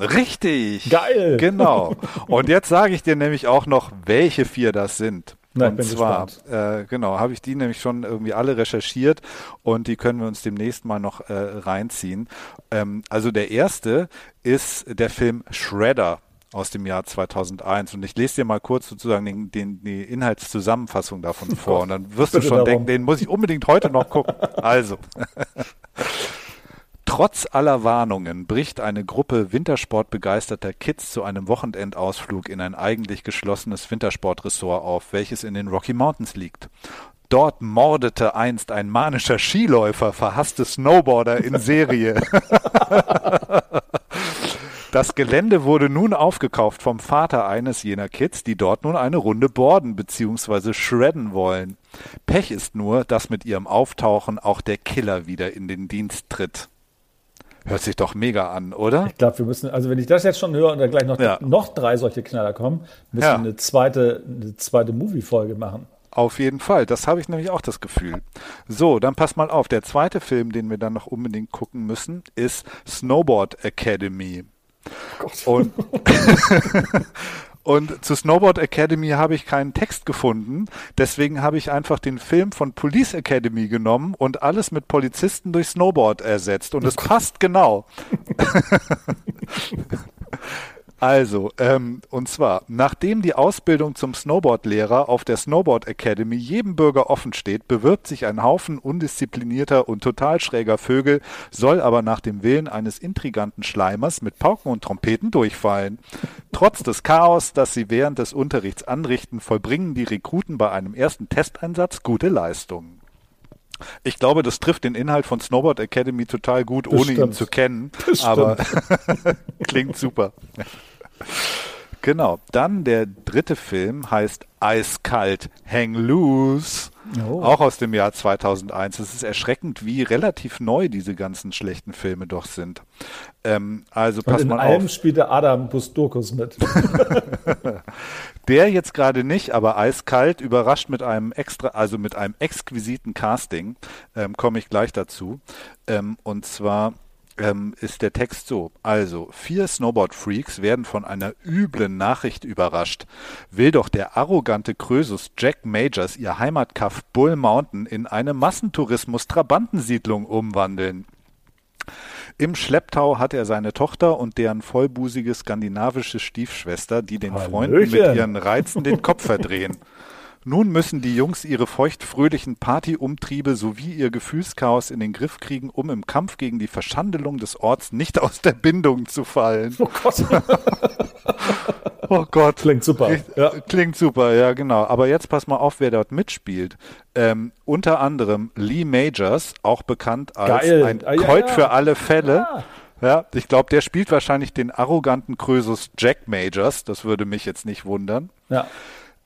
Richtig. Geil. Genau. Und jetzt sage ich dir nämlich auch noch, welche vier das sind. Na, und zwar, äh, genau, habe ich die nämlich schon irgendwie alle recherchiert und die können wir uns demnächst mal noch äh, reinziehen. Ähm, also der erste ist der Film Shredder aus dem Jahr 2001 und ich lese dir mal kurz sozusagen den, den, die Inhaltszusammenfassung davon vor und dann wirst du schon darum. denken, den muss ich unbedingt heute noch gucken. Also. Trotz aller Warnungen bricht eine Gruppe wintersportbegeisterter Kids zu einem Wochenendausflug in ein eigentlich geschlossenes Wintersportressort auf, welches in den Rocky Mountains liegt. Dort mordete einst ein manischer Skiläufer verhasste Snowboarder in Serie. Das Gelände wurde nun aufgekauft vom Vater eines jener Kids, die dort nun eine Runde borden bzw. shredden wollen. Pech ist nur, dass mit ihrem Auftauchen auch der Killer wieder in den Dienst tritt. Hört sich doch mega an, oder? Ich glaube, wir müssen, also wenn ich das jetzt schon höre und dann gleich noch, Ja. noch drei solche Knaller kommen, müssen Ja. wir eine zweite, eine zweite Movie-Folge machen. Auf jeden Fall, das habe ich nämlich auch das Gefühl. So, dann pass mal auf. Der zweite Film, den wir dann noch unbedingt gucken müssen, ist Snowboard Academy. Und, und zu Snowboard Academy habe ich keinen Text gefunden. Deswegen habe ich einfach den Film von Police Academy genommen und alles mit Polizisten durch Snowboard ersetzt. Und es passt genau. Also, ähm, und zwar, nachdem die Ausbildung zum Snowboardlehrer auf der Snowboard Academy jedem Bürger offen steht, bewirbt sich ein Haufen undisziplinierter und total schräger Vögel, soll aber nach dem Willen eines intriganten Schleimers mit Pauken und Trompeten durchfallen. Trotz des Chaos, das sie während des Unterrichts anrichten, vollbringen die Rekruten bei einem ersten Testeinsatz gute Leistungen. Ich glaube, das trifft den Inhalt von Snowboard Academy total gut, ohne ihn zu kennen. Das aber klingt super. Genau. Dann der dritte Film heißt Eiskalt Hang Loose. Oh. Auch aus dem Jahr 2001. Es ist erschreckend, wie relativ neu diese ganzen schlechten Filme doch sind. Ähm, also Und pass in mal allem auf. spielt der Adam Bustokus mit. Der jetzt gerade nicht, aber eiskalt überrascht mit einem extra, also mit einem exquisiten Casting, ähm, komme ich gleich dazu. Ähm, und zwar ähm, ist der Text so. Also, vier Snowboard-Freaks werden von einer üblen Nachricht überrascht. Will doch der arrogante Krösus Jack Majors ihr Heimatkaff Bull Mountain in eine Massentourismus-Trabantensiedlung umwandeln. Im Schlepptau hat er seine Tochter und deren vollbusige skandinavische Stiefschwester, die den Freunden mit Hallöchen. ihren Reizen den Kopf verdrehen. Nun müssen die Jungs ihre feuchtfröhlichen Partyumtriebe sowie ihr Gefühlschaos in den Griff kriegen, um im Kampf gegen die Verschandelung des Orts nicht aus der Bindung zu fallen. Oh Gott. Oh Gott. Klingt super. Ja. Klingt super, ja genau. Aber jetzt pass mal auf, wer dort mitspielt. Ähm, unter anderem Lee Majors, auch bekannt als Geil. ein Ah, ja, Colt ja. für alle Fälle. Ja. Ja, ich glaube, der spielt wahrscheinlich den arroganten Krösus Jack Majors. Das würde mich jetzt nicht wundern. Ja.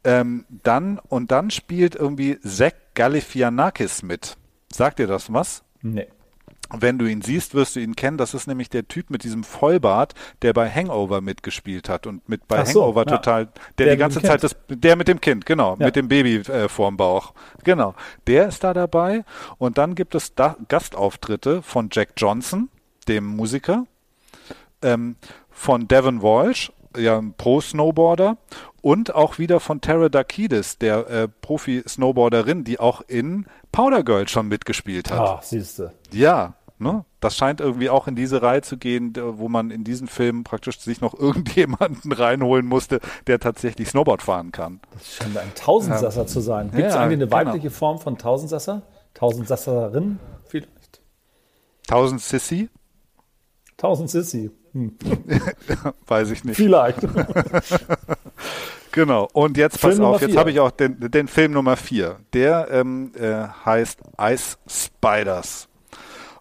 Ähm, dann und dann spielt irgendwie Zach Galifianakis mit. Sagt dir das was? Nee. Wenn du ihn siehst, wirst du ihn kennen. Das ist nämlich der Typ mit diesem Vollbart, der bei Hangover mitgespielt hat und mit bei so, Hangover ja. total, der, Der die mit ganze dem Zeit Kind. das, der mit dem Kind, genau, Ja. mit dem Baby äh, vorm Bauch, genau. Der ist da dabei und dann gibt es da Gastauftritte von Jack Johnson, dem Musiker, ähm, von Devon Walsh, ja, ein Pro-Snowboarder und auch wieder von Tara Dakidis, der äh, Profi-Snowboarderin, die auch in Powder Girl schon mitgespielt hat. Ah, siehst du. Ja, ne? Das scheint irgendwie auch in diese Reihe zu gehen, wo man in diesen Filmen praktisch sich noch irgendjemanden reinholen musste, der tatsächlich Snowboard fahren kann. Das scheint ein Tausendsasser zu sein. Gibt es Ja, eigentlich eine genau. weibliche Form von Tausendsasser? Tausendsasserin? Vielleicht. Tausend Sissy? Tausend Sissi. Hm. Weiß ich nicht. Vielleicht. Genau. Und jetzt Film pass Nummer auf, jetzt habe ich auch den, den Film Nummer vier. Der ähm, äh, heißt Ice Spiders.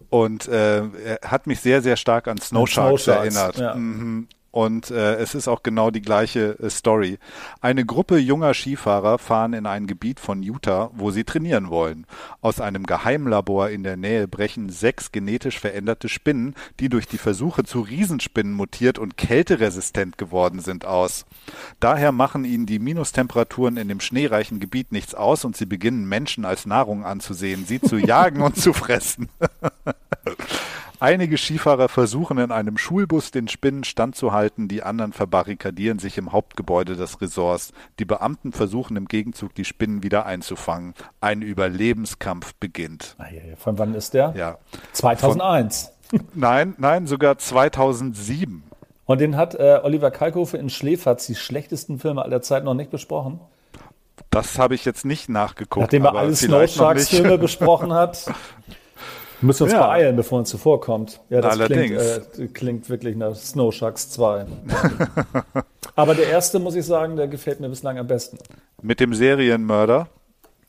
Und äh, er hat mich sehr, sehr stark an Snow Snow Sharks Sharks, erinnert. ja. Mhm. Und äh, es ist auch genau die gleiche äh, Story. Eine Gruppe junger Skifahrer fahren in ein Gebiet von Utah, wo sie trainieren wollen. Aus einem Geheimlabor in der Nähe brechen sechs genetisch veränderte Spinnen, die durch die Versuche zu Riesenspinnen mutiert und kälteresistent geworden sind, aus. Daher machen ihnen die Minustemperaturen in dem schneereichen Gebiet nichts aus und sie beginnen Menschen als Nahrung anzusehen, sie zu jagen und zu fressen. Einige Skifahrer versuchen in einem Schulbus den Spinnen standzuhalten, die anderen verbarrikadieren sich im Hauptgebäude des Resorts. Die Beamten versuchen im Gegenzug die Spinnen wieder einzufangen. Ein Überlebenskampf beginnt. Ah. Von wann ist der? Ja. 2001. Nein, nein, sogar 2007. Und den hat äh, Oliver Kalkofe in Schläferz, die schlechtesten Filme aller Zeit, noch nicht besprochen. Das habe ich jetzt nicht nachgeguckt. Nachdem er alle. Snowsharks-Filme besprochen hat. Müssen wir uns Ja. beeilen, bevor uns zuvorkommt. Ja, das Allerdings. Klingt, äh, klingt wirklich nach Snow Sharks 2. Aber der erste, muss ich sagen, der gefällt mir bislang am besten. Mit dem Serienmörder.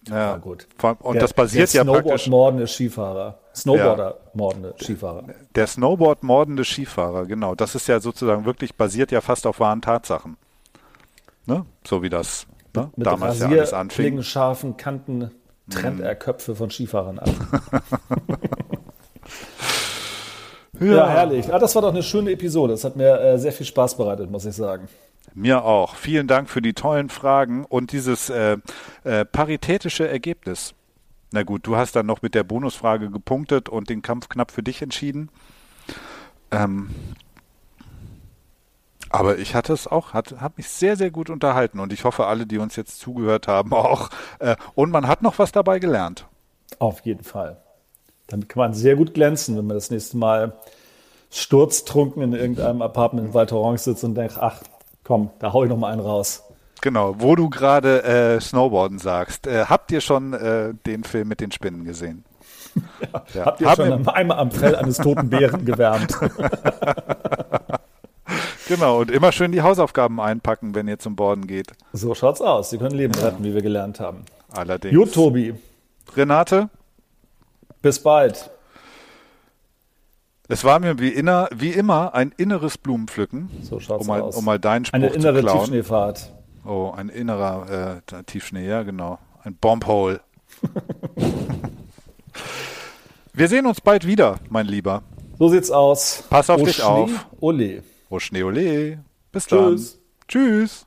Ja, gut. Vor- Und der, das basiert der ja praktisch. Snowboard-mordende Skifahrer. Snowboarder-mordende Skifahrer. Der Snowboard-mordende Skifahrer, genau. Das ist ja sozusagen wirklich basiert ja fast auf wahren Tatsachen. Ne? So wie das ne? Mit damals ja alles anfing. Klingen, scharfen Kanten trennt er Köpfe von Skifahrern ab. ja. herrlich. Ah, das war doch eine schöne Episode. Das hat mir äh, sehr viel Spaß bereitet, muss ich sagen. Mir auch. Vielen Dank für die tollen Fragen und dieses äh, äh, paritätische Ergebnis. Na gut, du hast dann noch mit der Bonusfrage gepunktet und den Kampf knapp für dich entschieden. Ähm, aber ich hatte es auch, hat, hat mich sehr, sehr gut unterhalten und ich hoffe, alle, die uns jetzt zugehört haben, auch. Äh, und man hat noch was dabei gelernt. Auf jeden Fall. Damit kann man sehr gut glänzen, wenn man das nächste Mal sturztrunken in irgendeinem Apartment in Val Thorens sitzt und denkt, ach, komm, da hau ich noch mal einen raus. Genau, wo du gerade äh, Snowboarden sagst. Äh, habt ihr schon äh, den Film mit den Spinnen gesehen? Ja, ja. Habt ihr Haben schon einmal am Fell eines toten Bären gewärmt? genau, und immer schön die Hausaufgaben einpacken, wenn ihr zum Borden geht. So schaut's aus. Sie können Leben retten, wie wir gelernt haben. Allerdings. Gut, Tobi. Renate? Bis bald. Es war mir wie, inner, wie immer ein inneres Blumenpflücken. So schaut's um mal, aus. Um mal deinen Spruch Eine innere zu klauen. Tiefschneefahrt. Oh, ein innerer äh, Tiefschnee, ja genau. Ein Bombhole. Wir sehen uns bald wieder, mein Lieber. So sieht's aus. Pass auf O dich Schnee, auf. Ole. Schnee, ole. Bis Tschüss. dann. Tschüss.